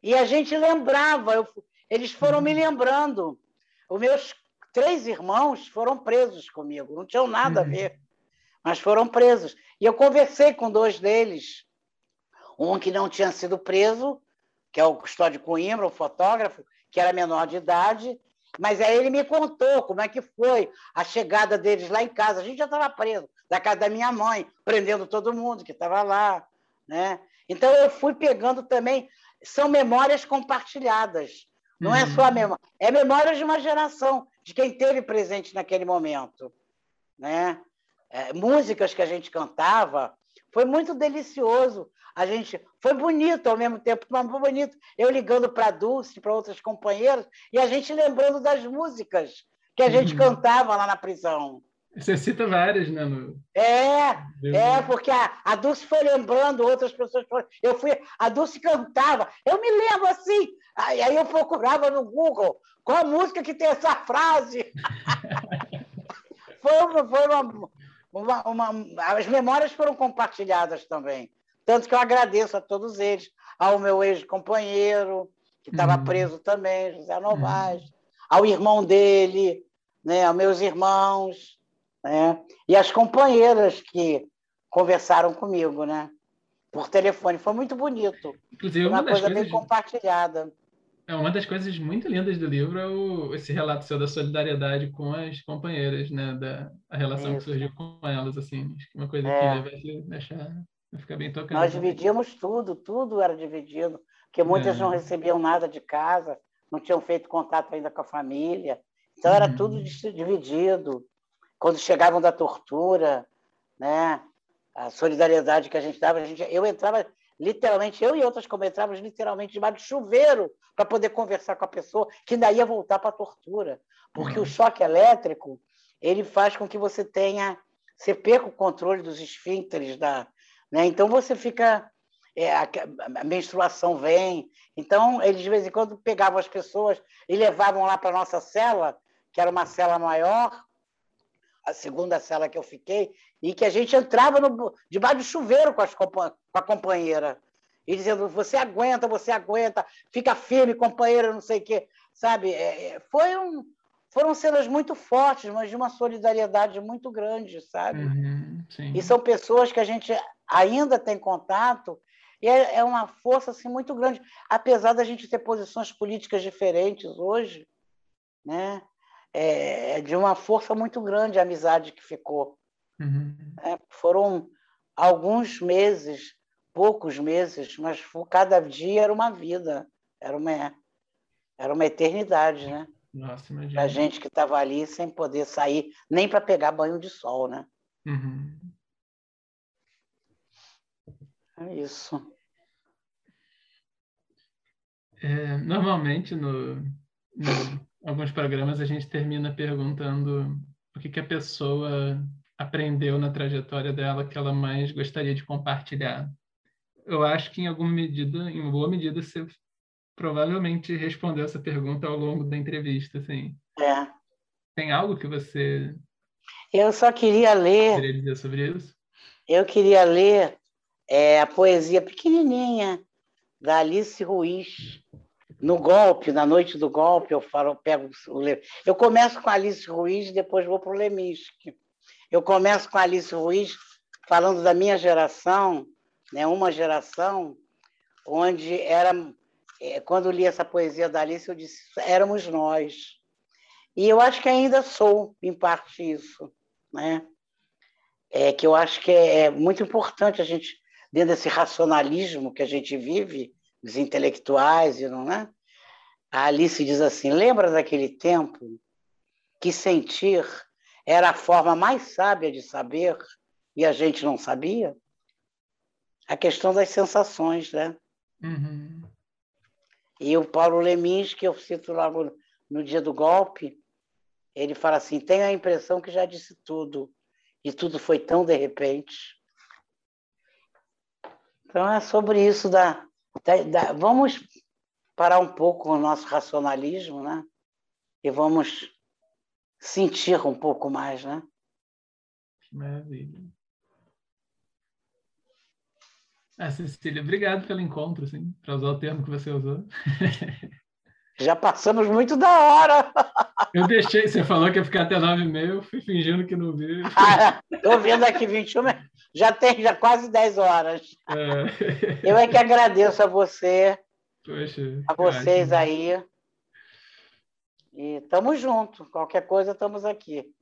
E a gente lembrava, eu, eles foram me lembrando. Os meus três irmãos foram presos comigo, não tinham nada a uhum. ver, mas foram presos. E eu conversei com dois deles. Um que não tinha sido preso que é o Custódio Coimbra, o fotógrafo, que era menor de idade, mas aí ele me contou como é que foi a chegada deles lá em casa. A gente já estava preso, da casa da minha mãe, prendendo todo mundo que estava lá. Né? Então eu fui pegando também, são memórias compartilhadas. Não uhum. é só a memória, é memória de uma geração, de quem teve presente naquele momento. Né? É, músicas que a gente cantava, foi muito delicioso a gente foi bonito ao mesmo tempo, mas foi bonito. Eu ligando para a Dulce, para outras companheiras, e a gente lembrando das músicas que a gente uhum. cantava lá na prisão. Você cita várias, né? No... É, é, porque a, a Dulce foi lembrando, outras pessoas foram. Eu fui, a Dulce cantava, eu me lembro assim. Aí, aí eu procurava no Google qual a música que tem essa frase. foi, foi uma, uma, uma, as memórias foram compartilhadas também. Tanto que eu agradeço a todos eles, ao meu ex-companheiro, que estava uhum. preso também, José Novaes, uhum. ao irmão dele, né, aos meus irmãos, né, e as companheiras que conversaram comigo, né, por telefone. Foi muito bonito. Inclusive, uma, uma coisa bem compartilhada. É, uma das coisas muito lindas do livro é o, esse relato seu da solidariedade com as companheiras, né? Da a relação Isso. que surgiu com elas, assim. Que uma coisa é. que vai deixar Fica bem tocante. Nós dividíamos tudo, tudo era dividido, porque muitas é. não recebiam nada de casa, não tinham feito contato ainda com a família. Então era uhum. tudo dividido. Quando chegavam da tortura, né? a solidariedade que a gente dava, a gente, eu entrava literalmente, eu e outras como entrávamos literalmente debaixo de chuveiro para poder conversar com a pessoa que ainda ia voltar para a tortura. Porque uhum. o choque elétrico ele faz com que você tenha, você perca o controle dos esfíncteres da, né? Então você fica. É, a, a, menstruação vem. Então, eles de vez em quando pegavam as pessoas e levavam lá para a nossa cela, que era uma cela maior, a segunda cela que eu fiquei, e que a gente entrava no, debaixo do chuveiro com, as, com a companheira. E dizendo, você aguenta, você aguenta, fica firme, companheira, não sei o quê. Sabe? É, é foi um, foram cenas muito fortes, mas de uma solidariedade muito grande, sabe? Uhum, e são pessoas que a gente ainda tem contato e é, é uma força assim muito grande, apesar da gente ter posições políticas diferentes hoje, né? É, de uma força muito grande a amizade que ficou. Uhum. É, foram alguns meses, poucos meses, mas cada dia era uma vida, era uma era uma eternidade, né? Nossa, imagina. A gente que estava ali sem poder sair nem para pegar banho de sol, né? Uhum. É isso. É, normalmente, no, no alguns programas, a gente termina perguntando o que, que a pessoa aprendeu na trajetória dela que ela mais gostaria de compartilhar. Eu acho que, em alguma medida, em boa medida, você provavelmente respondeu essa pergunta ao longo da entrevista. Assim. É. Tem algo que você. Eu só queria ler. Queria dizer sobre isso? Eu queria ler é, a poesia pequenininha da Alice Ruiz. No golpe, na noite do golpe, eu falo, eu pego o Eu começo com Alice Ruiz, depois vou para o Leminski. Eu começo com Alice Ruiz falando da minha geração, né, uma geração onde era é, quando li essa poesia da Alice, eu disse: éramos nós. E eu acho que ainda sou, em parte, isso. Né? É que eu acho que é, é muito importante a gente, dentro desse racionalismo que a gente vive, dos intelectuais, e não é? A Alice diz assim: lembra daquele tempo que sentir era a forma mais sábia de saber e a gente não sabia? A questão das sensações, né? Uhum. E o Paulo Lemins, que eu cito logo no dia do golpe, ele fala assim: tenho a impressão que já disse tudo, e tudo foi tão de repente. Então é sobre isso da vamos parar um pouco o nosso racionalismo, né? E vamos sentir um pouco mais, né? Maravilha. Ah, Cecília, obrigado pelo encontro, assim, para usar o termo que você usou. Já passamos muito da hora. Eu deixei, você falou que ia ficar até nove e meia, eu fui fingindo que não vi. Estou ah, vendo aqui 21, já tem já quase 10 horas. É. Eu é que agradeço a você, Poxa, a vocês aí. E estamos juntos. Qualquer coisa, estamos aqui.